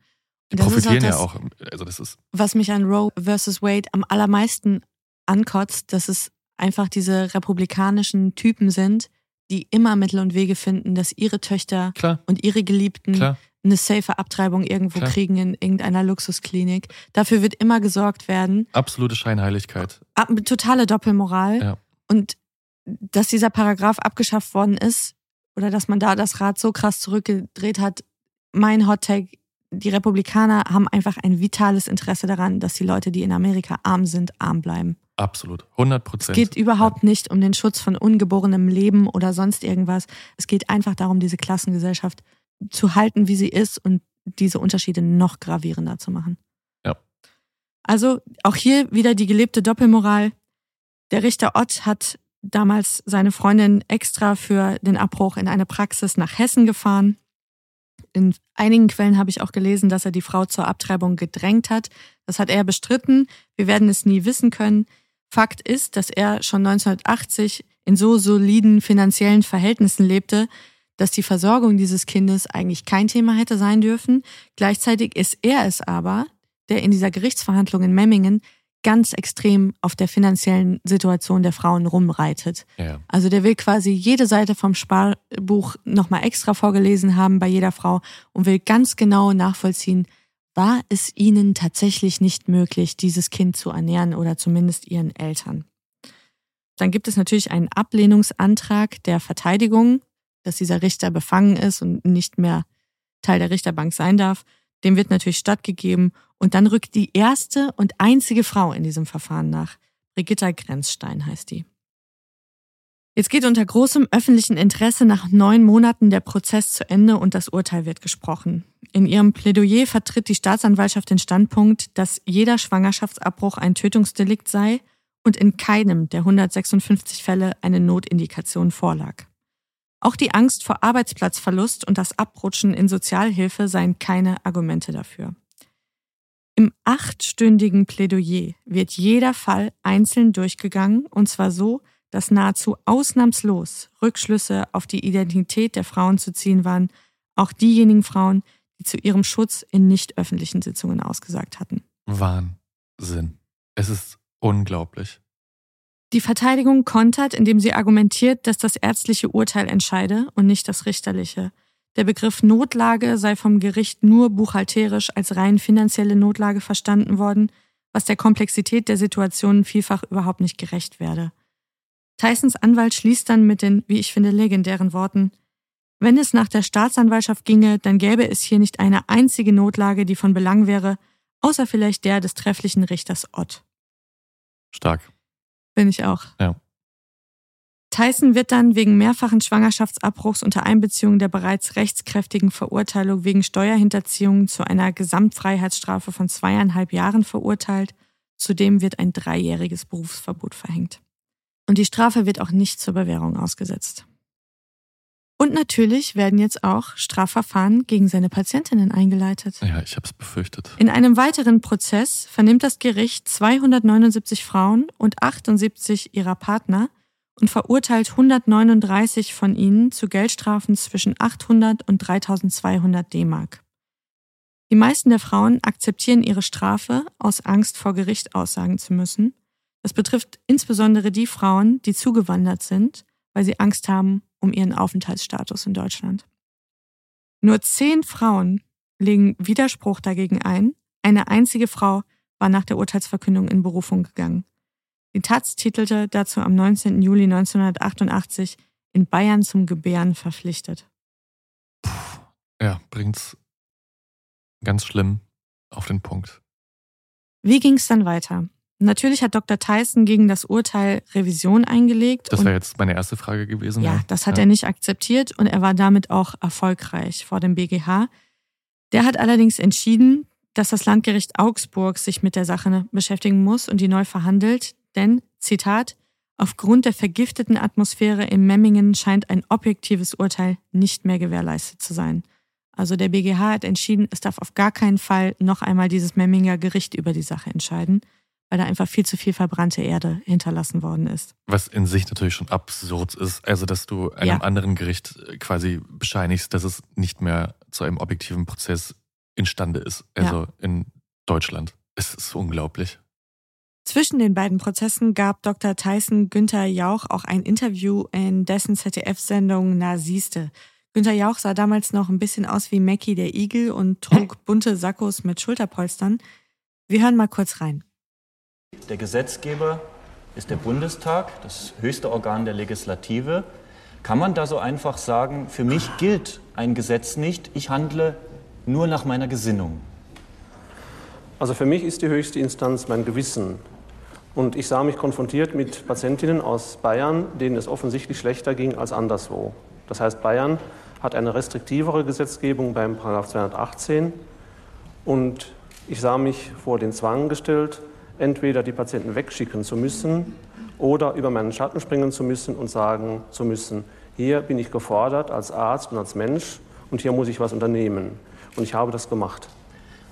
Die Das ist profitieren auch ja das- auch, also das ist was mich an Roe versus Wade am allermeisten ankotzt, dass es einfach diese republikanischen Typen sind, die immer Mittel und Wege finden, dass ihre Töchter klar, und ihre Geliebten klar. eine safe Abtreibung irgendwo Klar. kriegen in irgendeiner Luxusklinik. Dafür wird immer gesorgt werden. Absolute Scheinheiligkeit. Ab- Totale Doppelmoral. Ja. Und dass dieser Paragraph abgeschafft worden ist oder dass man da das Rad so krass zurückgedreht hat, mein Hot Take, die Republikaner haben einfach ein vitales Interesse daran, dass die Leute, die in Amerika arm sind, arm bleiben. Absolut. 100% Es Prozent. geht überhaupt nicht um den Schutz von ungeborenem Leben oder sonst irgendwas. Es geht einfach darum, diese Klassengesellschaft zu halten, wie sie ist und diese Unterschiede noch gravierender zu machen. Ja. Also auch hier wieder die gelebte Doppelmoral. Der Richter Ott hat damals seine Freundin extra für den Abbruch in eine Praxis nach Hessen gefahren. In einigen Quellen habe ich auch gelesen, dass er die Frau zur Abtreibung gedrängt hat. Das hat er bestritten. Wir werden es nie wissen können. Fakt ist, dass er schon 1980 in so soliden finanziellen Verhältnissen lebte, dass die Versorgung dieses Kindes eigentlich kein Thema hätte sein dürfen. Gleichzeitig ist er es aber, der in dieser Gerichtsverhandlung in Memmingen ganz extrem auf der finanziellen Situation der Frauen rumreitet. Ja. Also der will quasi jede Seite vom Sparbuch nochmal extra vorgelesen haben bei jeder Frau und will ganz genau nachvollziehen, war es ihnen tatsächlich nicht möglich, dieses Kind zu ernähren oder zumindest ihren Eltern. Dann gibt es natürlich einen Ablehnungsantrag der Verteidigung, dass dieser Richter befangen ist und nicht mehr Teil der Richterbank sein darf. Dem wird natürlich stattgegeben und dann rückt die erste und einzige Frau in diesem Verfahren nach. Brigitta Grenzstein heißt die. Jetzt geht unter großem öffentlichen Interesse nach neun Monaten der Prozess zu Ende und das Urteil wird gesprochen. In ihrem Plädoyer vertritt die Staatsanwaltschaft den Standpunkt, dass jeder Schwangerschaftsabbruch ein Tötungsdelikt sei und in keinem der 156 Fälle eine Notindikation vorlag. Auch die Angst vor Arbeitsplatzverlust und das Abrutschen in Sozialhilfe seien keine Argumente dafür. Im achtstündigen Plädoyer wird jeder Fall einzeln durchgegangen, und zwar so, dass nahezu ausnahmslos Rückschlüsse auf die Identität der Frauen zu ziehen waren, auch diejenigen Frauen, die zu ihrem Schutz in nicht öffentlichen Sitzungen ausgesagt hatten. Wahnsinn. Es ist unglaublich. Die Verteidigung kontert, indem sie argumentiert, dass das ärztliche Urteil entscheide und nicht das richterliche. Der Begriff Notlage sei vom Gericht nur buchhalterisch als rein finanzielle Notlage verstanden worden, was der Komplexität der Situation vielfach überhaupt nicht gerecht werde. Tysons Anwalt schließt dann mit den, wie ich finde, legendären Worten Wenn es nach der Staatsanwaltschaft ginge, dann gäbe es hier nicht eine einzige Notlage, die von Belang wäre, außer vielleicht der des trefflichen Richters Ott. Stark. Bin ich auch. Ja. Tyson wird dann wegen mehrfachen Schwangerschaftsabbruchs unter Einbeziehung der bereits rechtskräftigen Verurteilung wegen Steuerhinterziehung zu einer Gesamtfreiheitsstrafe von zweieinhalb Jahren verurteilt. Zudem wird ein dreijähriges Berufsverbot verhängt. Und die Strafe wird auch nicht zur Bewährung ausgesetzt. Und natürlich werden jetzt auch Strafverfahren gegen seine Patientinnen eingeleitet. Ja, ich habe es befürchtet. In einem weiteren Prozess vernimmt das Gericht 279 Frauen und 78 ihrer Partner und verurteilt 139 von ihnen zu Geldstrafen zwischen 800 und 3200 D-Mark. Die meisten der Frauen akzeptieren ihre Strafe aus Angst vor Gericht aussagen zu müssen. Das betrifft insbesondere die Frauen, die zugewandert sind, weil sie Angst haben um ihren Aufenthaltsstatus in Deutschland. Nur zehn Frauen legen Widerspruch dagegen ein. Eine einzige Frau war nach der Urteilsverkündung in Berufung gegangen. Die Taz titelte dazu am 19. Juli 1988 in Bayern zum Gebären verpflichtet. Puh, ja, bringt's ganz schlimm auf den Punkt. Wie ging es dann weiter? Natürlich hat Dr. Tyson gegen das Urteil Revision eingelegt. Das wäre jetzt meine erste Frage gewesen. Ja, das hat ja. er nicht akzeptiert und er war damit auch erfolgreich vor dem BGH. Der hat allerdings entschieden, dass das Landgericht Augsburg sich mit der Sache beschäftigen muss und die neu verhandelt, denn, Zitat, aufgrund der vergifteten Atmosphäre in Memmingen scheint ein objektives Urteil nicht mehr gewährleistet zu sein. Also der BGH hat entschieden, es darf auf gar keinen Fall noch einmal dieses Memminger Gericht über die Sache entscheiden, weil da einfach viel zu viel verbrannte Erde hinterlassen worden ist. Was in sich natürlich schon absurd ist, also dass du einem ja. anderen Gericht quasi bescheinigst, dass es nicht mehr zu einem objektiven Prozess imstande ist, also ja. in Deutschland. Es ist unglaublich. Zwischen den beiden Prozessen gab Dr. Tyson Günther Jauch auch ein Interview in dessen ZDF-Sendung Na siehste. Günther Jauch sah damals noch ein bisschen aus wie Mackie der Igel und trug bunte Sakkos mit Schulterpolstern. Wir hören mal kurz rein. Der Gesetzgeber ist der Bundestag, das höchste Organ der Legislative. Kann man da so einfach sagen, für mich gilt ein Gesetz nicht, ich handle nur nach meiner Gesinnung? Also für mich ist die höchste Instanz mein Gewissen. Und ich sah mich konfrontiert mit Patientinnen aus Bayern, denen es offensichtlich schlechter ging als anderswo. Das heißt, Bayern hat eine restriktivere Gesetzgebung beim 218 und ich sah mich vor den Zwang gestellt, entweder die Patienten wegschicken zu müssen oder über meinen Schatten springen zu müssen und sagen zu müssen, hier bin ich gefordert als Arzt und als Mensch und hier muss ich was unternehmen. Und ich habe das gemacht.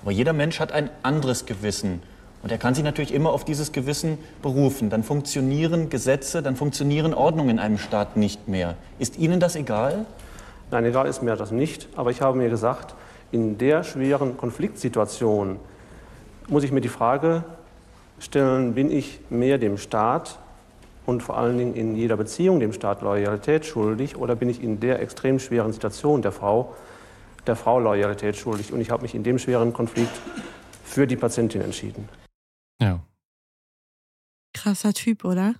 Aber jeder Mensch hat ein anderes Gewissen. Und er kann sich natürlich immer auf dieses Gewissen berufen. Dann funktionieren Gesetze, dann funktionieren Ordnungen in einem Staat nicht mehr. Ist Ihnen das egal? Nein, egal ist mir das nicht. Aber ich habe mir gesagt, in der schweren Konfliktsituation muss ich mir die Frage stellen, bin ich mehr dem Staat und vor allen Dingen in jeder Beziehung dem Staat Loyalität schuldig oder bin ich in der extrem schweren Situation der Frau der Frau Loyalität schuldig? Und ich habe mich in dem schweren Konflikt für die Patientin entschieden. Ja. Krasser Typ, oder?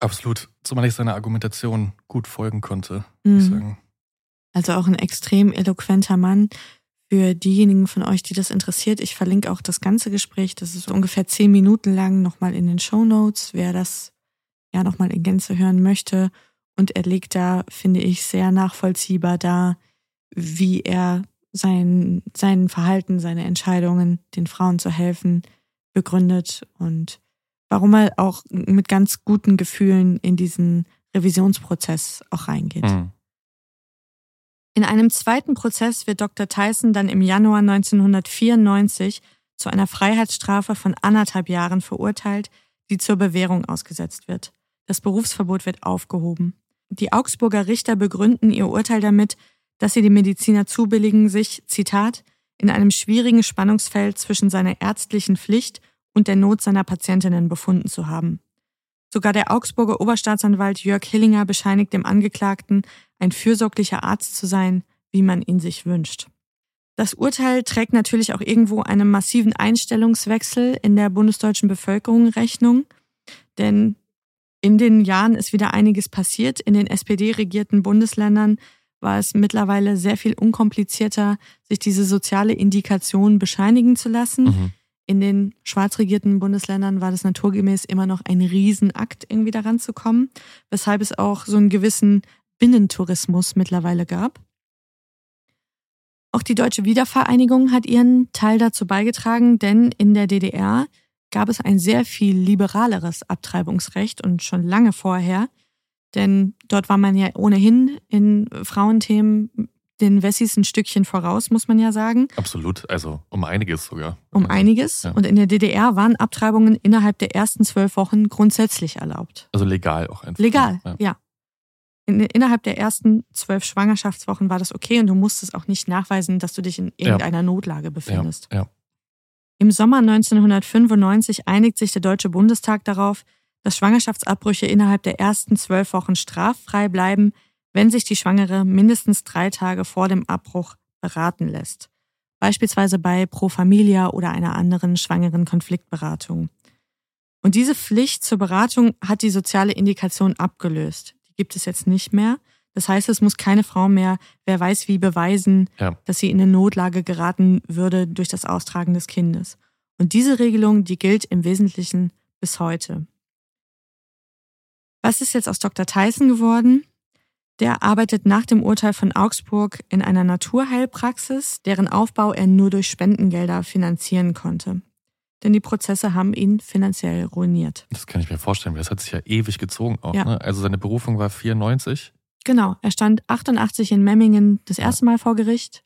Absolut. Zumal ich seiner Argumentation gut folgen konnte, Mhm. ich sagen. Also auch ein extrem eloquenter Mann. Für diejenigen von euch, die das interessiert, ich verlinke auch das ganze Gespräch. Das ist ungefähr zehn Minuten lang nochmal in den Show Notes, wer das ja nochmal in Gänze hören möchte. Und er legt da, finde ich, sehr nachvollziehbar dar, wie er sein, sein Verhalten, seine Entscheidungen, den Frauen zu helfen, begründet und warum er auch mit ganz guten Gefühlen in diesen Revisionsprozess auch reingeht. Mhm. In einem zweiten Prozess wird Dr. Tyson dann im Januar 1994 zu einer Freiheitsstrafe von anderthalb Jahren verurteilt, die zur Bewährung ausgesetzt wird. Das Berufsverbot wird aufgehoben. Die Augsburger Richter begründen ihr Urteil damit, dass sie die Mediziner zubilligen, sich, Zitat, in einem schwierigen Spannungsfeld zwischen seiner ärztlichen Pflicht und der Not seiner Patientinnen befunden zu haben. Sogar der Augsburger Oberstaatsanwalt Jörg Hillinger bescheinigt dem Angeklagten, ein fürsorglicher Arzt zu sein, wie man ihn sich wünscht. Das Urteil trägt natürlich auch irgendwo einem massiven Einstellungswechsel in der bundesdeutschen Bevölkerung Rechnung, denn in den Jahren ist wieder einiges passiert. In den SPD-regierten Bundesländern war es mittlerweile sehr viel unkomplizierter, sich diese soziale Indikation bescheinigen zu lassen. Mhm. In den schwarz regierten Bundesländern war das naturgemäß immer noch ein Riesenakt, irgendwie daran zu kommen, weshalb es auch so einen gewissen Binnentourismus mittlerweile gab. Auch die Deutsche Wiedervereinigung hat ihren Teil dazu beigetragen, denn in der DDR gab es ein sehr viel liberaleres Abtreibungsrecht und schon lange vorher, denn dort war man ja ohnehin in Frauenthemen den Wessis ein Stückchen voraus, muss man ja sagen. Absolut. Also um einiges sogar. Um einiges. Ja. Und in der DDR waren Abtreibungen innerhalb der ersten zwölf Wochen grundsätzlich erlaubt. Also legal auch einfach. Legal, Ja. ja. In, innerhalb der ersten zwölf Schwangerschaftswochen war das okay und du musstest auch nicht nachweisen, dass du dich in irgendeiner Notlage befindest. Ja, ja. Im Sommer 1995 einigt sich der Deutsche Bundestag darauf, dass Schwangerschaftsabbrüche innerhalb der ersten zwölf Wochen straffrei bleiben, wenn sich die Schwangere mindestens drei Tage vor dem Abbruch beraten lässt. Beispielsweise bei Pro Familia oder einer anderen schwangeren Konfliktberatung. Und diese Pflicht zur Beratung hat die soziale Indikation abgelöst. Die gibt es jetzt nicht mehr. Das heißt, es muss keine Frau mehr, wer weiß wie, beweisen, Ja. dass sie in eine Notlage geraten würde durch das Austragen des Kindes. Und diese Regelung, die gilt im Wesentlichen bis heute. Was ist jetzt aus Dr. Tyson geworden? Der arbeitet nach dem Urteil von Augsburg in einer Naturheilpraxis, deren Aufbau er nur durch Spendengelder finanzieren konnte. Denn die Prozesse haben ihn finanziell ruiniert. Das kann ich mir vorstellen, das hat sich ja ewig gezogen auch. Ja. Ne? Also seine Berufung war 94. Genau, er stand 88 in Memmingen das erste Mal vor Gericht.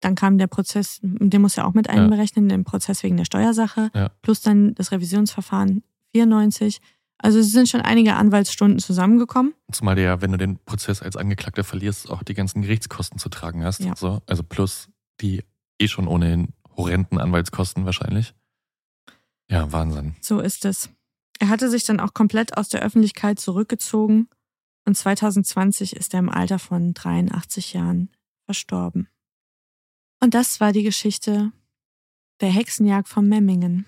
Dann kam der Prozess, den muss er auch mit Ja. einberechnen, den Prozess wegen der Steuersache, Ja. plus dann das Revisionsverfahren 94. Also es sind schon einige Anwaltsstunden zusammengekommen. Zumal du ja, wenn du den Prozess als Angeklagter verlierst, auch die ganzen Gerichtskosten zu tragen hast. Ja. So, also plus die eh schon ohnehin horrenden Anwaltskosten wahrscheinlich. Ja, Wahnsinn. So ist es. Er hatte sich dann auch komplett aus der Öffentlichkeit zurückgezogen und 2020 ist er im Alter von 83 Jahren verstorben. Und das war die Geschichte der Hexenjagd von Memmingen.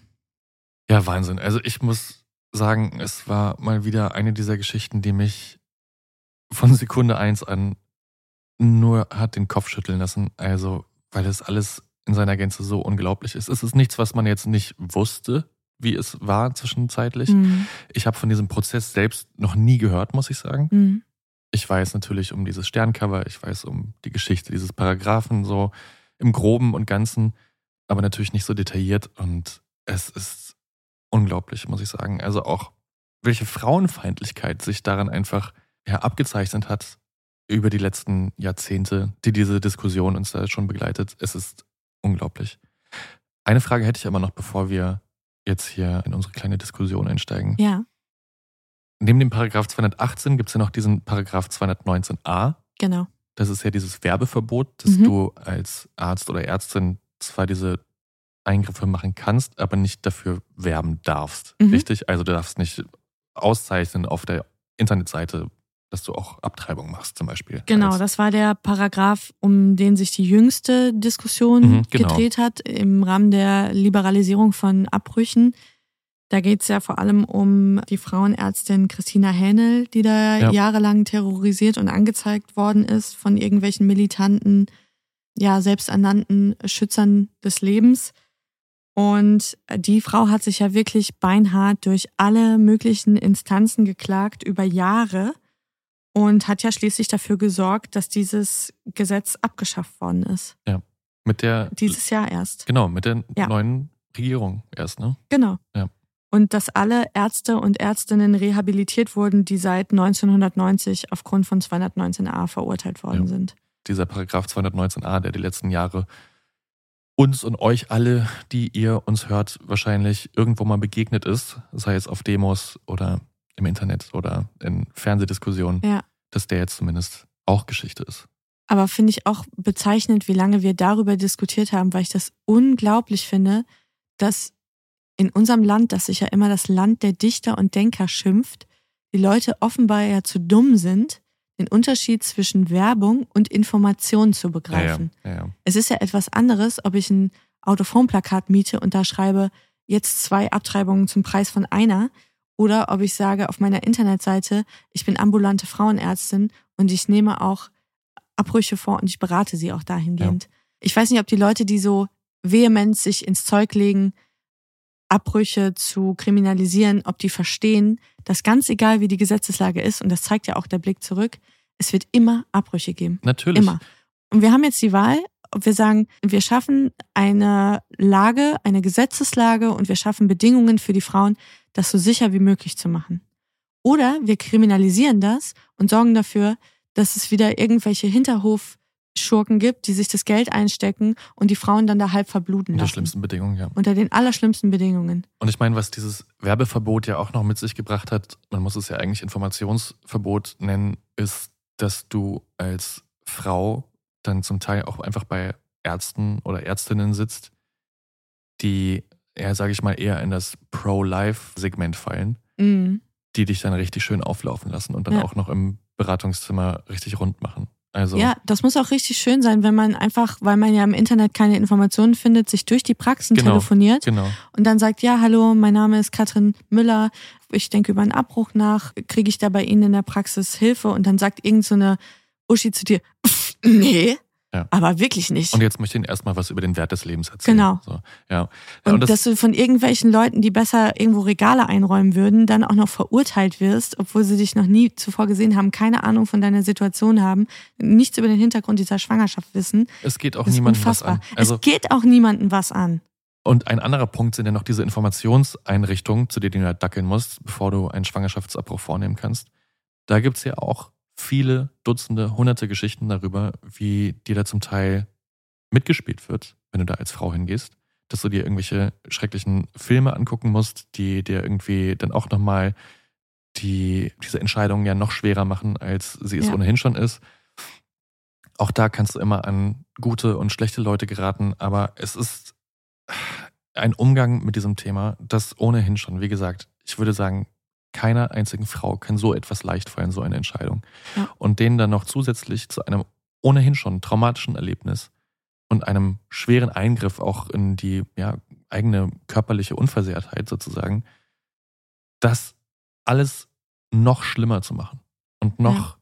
Ja, Wahnsinn. Also ich muss sagen, es war mal wieder eine dieser Geschichten, die mich von Sekunde eins an nur hat den Kopf schütteln lassen. Also, weil es alles in seiner Gänze so unglaublich ist. Es ist nichts, was man jetzt nicht wusste, wie es war zwischenzeitlich. Mhm. Ich habe von diesem Prozess selbst noch nie gehört, muss ich sagen. Mhm. Ich weiß natürlich um dieses Sterncover, ich weiß um die Geschichte dieses Paragraphen so im Groben und Ganzen, aber natürlich nicht so detailliert und es ist unglaublich, muss ich sagen. Also auch welche Frauenfeindlichkeit sich daran einfach ja, abgezeichnet hat über die letzten Jahrzehnte, die diese Diskussion uns da schon begleitet. Es ist unglaublich. Eine Frage hätte ich aber noch, bevor wir jetzt hier in unsere kleine Diskussion einsteigen. Ja. Neben dem Paragraph 218 gibt es ja noch diesen Paragraph 219a. Genau. Das ist ja dieses Werbeverbot, dass Mhm. du als Arzt oder Ärztin zwar diese Eingriffe machen kannst, aber nicht dafür werben darfst. Mhm. Richtig? Also du darfst nicht auszeichnen auf der Internetseite, dass du auch Abtreibung machst, zum Beispiel. Genau, Als- das war der Paragraph, um den sich die jüngste Diskussion Mhm, genau. gedreht hat im Rahmen der Liberalisierung von Abbrüchen. Da geht es ja vor allem um die Frauenärztin Christina Hähnel, die da Ja. jahrelang terrorisiert und angezeigt worden ist von irgendwelchen militanten, ja, selbsternannten Schützern des Lebens. Und die Frau hat sich ja wirklich beinhart durch alle möglichen Instanzen geklagt über Jahre und hat ja schließlich dafür gesorgt, dass dieses Gesetz abgeschafft worden ist. Ja. Mit der. Dieses Jahr erst. Genau, mit der Ja. neuen Regierung erst, ne? Genau. Ja. Und dass alle Ärzte und Ärztinnen rehabilitiert wurden, die seit 1990 aufgrund von 219a verurteilt worden Ja. sind. Dieser Paragraph 219a, der die letzten Jahre uns und euch alle, die ihr uns hört, wahrscheinlich irgendwo mal begegnet ist, sei es auf Demos oder im Internet oder in Fernsehdiskussionen, Ja. dass der jetzt zumindest auch Geschichte ist. Aber finde ich auch bezeichnend, wie lange wir darüber diskutiert haben, weil ich das unglaublich finde, dass in unserem Land, das sich ja immer das Land der Dichter und Denker schimpft, die Leute offenbar ja zu dumm sind, den Unterschied zwischen Werbung und Information zu begreifen. Ja, ja, ja. Es ist ja etwas anderes, ob ich ein Autofonplakat miete und da schreibe, jetzt zwei Abtreibungen zum Preis von einer, oder ob ich sage auf meiner Internetseite, ich bin ambulante Frauenärztin und ich nehme auch Abbrüche vor und ich berate sie auch dahingehend. Ich weiß nicht, ob die Leute, die so vehement sich ins Zeug legen, Abbrüche zu kriminalisieren, ob die verstehen, dass ganz egal wie die Gesetzeslage ist, und das zeigt ja auch der Blick zurück, es wird immer Abbrüche geben. Natürlich. Immer. Und wir haben jetzt die Wahl, ob wir sagen, wir schaffen eine Lage, eine Gesetzeslage und wir schaffen Bedingungen für die Frauen, das so sicher wie möglich zu machen. Oder wir kriminalisieren das und sorgen dafür, dass es wieder irgendwelche Hinterhofschurken gibt, die sich das Geld einstecken und die Frauen dann da halb verbluten Unter lassen. schlimmsten Bedingungen, ja. Unter den allerschlimmsten Bedingungen. Und ich meine, was dieses Werbeverbot ja auch noch mit sich gebracht hat, man muss es ja eigentlich Informationsverbot nennen, ist, dass du als Frau dann zum Teil auch einfach bei Ärzten oder Ärztinnen sitzt, die, ja, sage ich mal, eher in das Pro-Life-Segment fallen, Mhm. die dich dann richtig schön auflaufen lassen und dann Ja. auch noch im Beratungszimmer richtig rund machen. Also, Ja, das muss auch richtig schön sein, wenn man einfach, weil man ja im Internet keine Informationen findet, sich durch die Praxen Genau, telefoniert genau. und dann sagt, ja, hallo, mein Name ist Katrin Müller, ich denke über einen Abbruch nach, kriege ich da bei Ihnen in der Praxis Hilfe? Und dann sagt irgend so eine Uschi zu dir, "Pff, nee, Ja. aber wirklich nicht. Und jetzt möchte ich Ihnen erstmal was über den Wert des Lebens erzählen. Genau. So, ja. Und, dass du von irgendwelchen Leuten, die besser irgendwo Regale einräumen würden, dann auch noch verurteilt wirst, obwohl sie dich noch nie zuvor gesehen haben, keine Ahnung von deiner Situation haben, nichts über den Hintergrund dieser Schwangerschaft wissen. es geht auch Das niemandem was unfassbar. an. Also, es geht auch niemandem was an. Und ein anderer Punkt sind ja noch diese Informationseinrichtungen, zu denen du ja dackeln musst, bevor du einen Schwangerschaftsabbruch vornehmen kannst. Da gibt es ja auch viele Dutzende, hunderte Geschichten darüber, wie dir da zum Teil mitgespielt wird, wenn du da als Frau hingehst. Dass du dir irgendwelche schrecklichen Filme angucken musst, die dir irgendwie dann auch nochmal die, diese Entscheidung ja noch schwerer machen, als sie es Ja. ohnehin schon ist. Auch da kannst du immer an gute und schlechte Leute geraten, aber es ist ein Umgang mit diesem Thema, das ohnehin schon, wie gesagt, ich würde sagen, keiner einzigen Frau kann so etwas leicht fallen, so eine Entscheidung. Ja. Und denen dann noch zusätzlich zu einem ohnehin schon traumatischen Erlebnis und einem schweren Eingriff auch in die ja, eigene körperliche Unversehrtheit sozusagen, das alles noch schlimmer zu machen und noch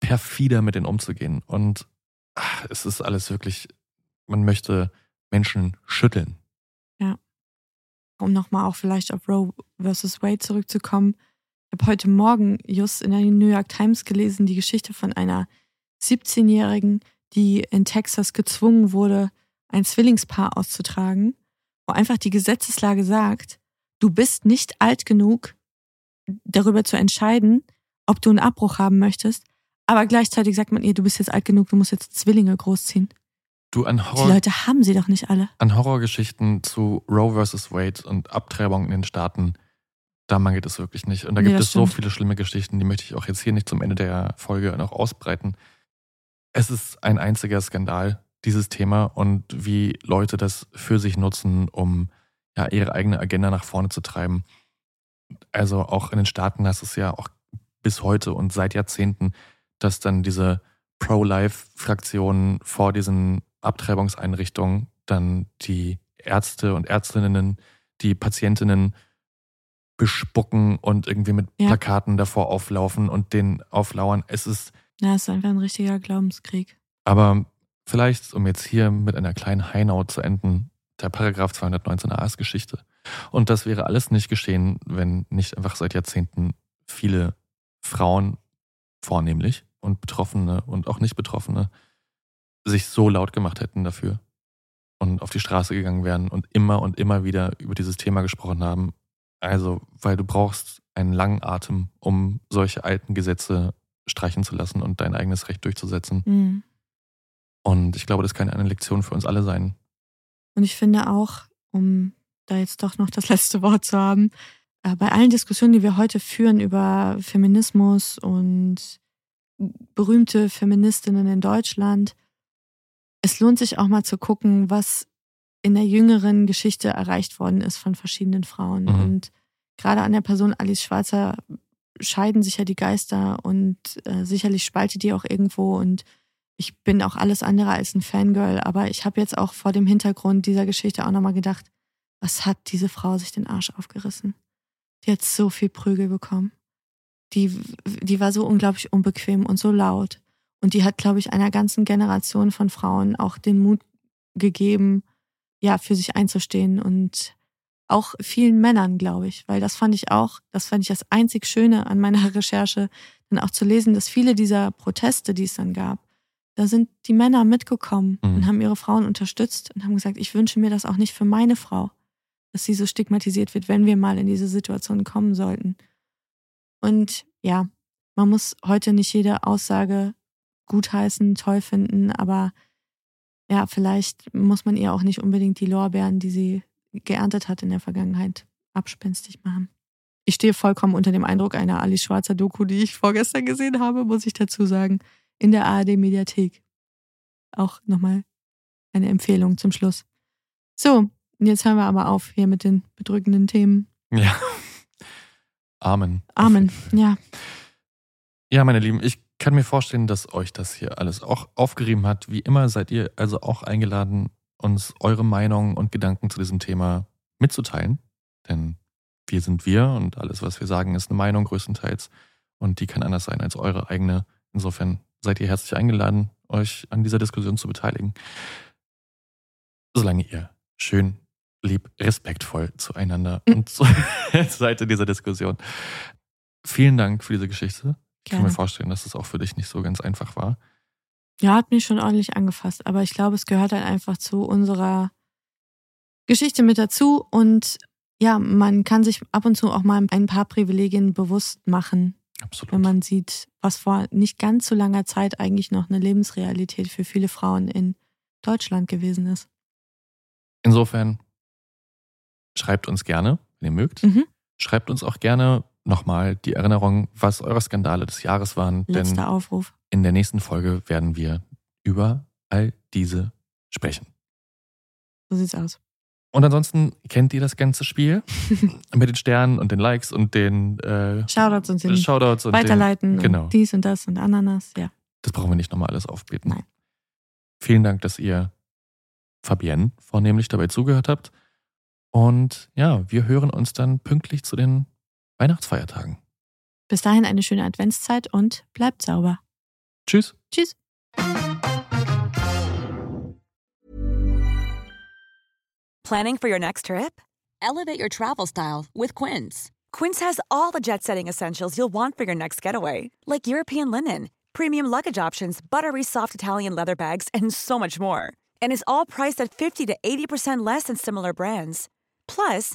perfider mit denen umzugehen. Und ach, es ist alles wirklich, man möchte Menschen schütteln. Ja. Um nochmal auch vielleicht auf Roe versus Wade zurückzukommen. Habe heute Morgen just in der New York Times gelesen, die Geschichte von einer 17-Jährigen, die in Texas gezwungen wurde, ein Zwillingspaar auszutragen, wo einfach die Gesetzeslage sagt, du bist nicht alt genug, darüber zu entscheiden, ob du einen Abbruch haben möchtest, aber gleichzeitig sagt man ihr, du bist jetzt alt genug, du musst jetzt Zwillinge großziehen. Du an Horror, Die Leute haben sie doch nicht alle. an Horrorgeschichten zu Roe vs. Wade und Abtreibung in den Staaten, da mangelt es wirklich nicht. Und da gibt das es so stimmt. viele schlimme Geschichten, die möchte ich auch jetzt hier nicht zum Ende der Folge noch ausbreiten. Es ist ein einziger Skandal, dieses Thema und wie Leute das für sich nutzen, um ja ihre eigene Agenda nach vorne zu treiben. Also auch in den Staaten hast es ja auch bis heute und seit Jahrzehnten, dass dann diese Pro-Life-Fraktionen vor diesen Abtreibungseinrichtungen dann die Ärzte und Ärztinnen, die Patientinnen bespucken und irgendwie mit Ja. Plakaten davor auflaufen und den auflauern. Es ist Ja, es ist einfach ein richtiger Glaubenskrieg. aber vielleicht, um jetzt hier mit einer kleinen Highnote zu enden, der Paragraph 219a ist Geschichte. Und das wäre alles nicht geschehen, wenn nicht einfach seit Jahrzehnten viele Frauen vornehmlich und Betroffene und auch nicht Betroffene sich so laut gemacht hätten dafür und auf die Straße gegangen wären und immer und immer wieder über dieses Thema gesprochen haben. Also, weil du brauchst einen langen Atem, um solche alten Gesetze streichen zu lassen und dein eigenes Recht durchzusetzen. Mhm. Und ich glaube, das kann eine Lektion für uns alle sein. Und ich finde auch, um da jetzt doch noch das letzte Wort zu haben, äh, bei allen Diskussionen, die wir heute führen über Feminismus und berühmte Feministinnen in Deutschland, es lohnt sich auch mal zu gucken, was in der jüngeren Geschichte erreicht worden ist von verschiedenen Frauen. Mhm. Und gerade an der Person Alice Schwarzer scheiden sich ja die Geister und äh, sicherlich spaltet die auch irgendwo und ich bin auch alles andere als ein Fangirl, aber ich habe jetzt auch vor dem Hintergrund dieser Geschichte auch nochmal gedacht, was hat diese Frau sich den Arsch aufgerissen? Die hat so viel Prügel bekommen. Die, die war so unglaublich unbequem und so laut. Und die hat, glaube ich, einer ganzen Generation von Frauen auch den Mut gegeben, ja, für sich einzustehen und auch vielen Männern, glaube ich, weil das fand ich auch, das fand ich das einzig Schöne an meiner Recherche, dann auch zu lesen, dass viele dieser Proteste, die es dann gab, da sind die Männer mitgekommen Mhm. und haben ihre Frauen unterstützt und haben gesagt, ich wünsche mir das auch nicht für meine Frau, dass sie so stigmatisiert wird, wenn wir mal in diese Situation kommen sollten. Und ja, man muss heute nicht jede Aussage gutheißen, toll finden, aber ja, vielleicht muss man ihr auch nicht unbedingt die Lorbeeren, die sie geerntet hat in der Vergangenheit, abspenstig machen. Ich stehe vollkommen unter dem Eindruck einer Alice Schwarzer Doku, die ich vorgestern gesehen habe, muss ich dazu sagen, in der ARD Mediathek. Auch nochmal eine Empfehlung zum Schluss. So, jetzt hören wir aber auf hier mit den bedrückenden Themen. Ja. Amen. Amen. Ja, Ja, meine Lieben, ich kann mir vorstellen, dass euch das hier alles auch aufgerieben hat. Wie immer seid ihr also auch eingeladen, uns eure Meinung und Gedanken zu diesem Thema mitzuteilen. Denn wir sind wir und alles, was wir sagen, ist eine Meinung größtenteils. Und die kann anders sein als eure eigene. Insofern seid ihr herzlich eingeladen, euch an dieser Diskussion zu beteiligen. Solange ihr schön, lieb, respektvoll zueinander und zu, seid in dieser Diskussion. Vielen Dank für diese Geschichte. Ich kann mir vorstellen, dass es auch für dich nicht so ganz einfach war. ja, hat mich schon ordentlich angefasst, aber ich glaube, es gehört halt einfach zu unserer Geschichte mit dazu und ja, man kann sich ab und zu auch mal ein paar Privilegien bewusst machen, Absolut. wenn man sieht, was vor nicht ganz so langer Zeit eigentlich noch eine Lebensrealität für viele Frauen in Deutschland gewesen ist. Insofern schreibt uns gerne, wenn ihr mögt. Mhm. Schreibt uns auch gerne nochmal die Erinnerung, was eure Skandale des Jahres waren. Denn Letzter Aufruf. in der nächsten Folge werden wir über all diese sprechen. So sieht's aus. Und ansonsten kennt ihr das ganze Spiel mit den Sternen und den Likes und den äh, Shoutouts und den Shoutouts und Weiterleiten Den, genau. und dies und das und Ananas, ja. Das brauchen wir nicht nochmal alles aufbeten. Nein. Vielen Dank, dass ihr Fabienne vornehmlich dabei zugehört habt. Und ja, wir hören uns dann pünktlich zu den Weihnachtsfeiertagen. Bis dahin eine schöne Adventszeit und bleibt sauber. Tschüss. Tschüss. Planning for your next trip? Elevate your travel style with Quince. Quince has all the jet setting essentials you'll want for your next getaway, like European linen, premium luggage options, buttery soft Italian leather bags, and so much more. And is all priced at 50 to 80% less than similar brands. Plus,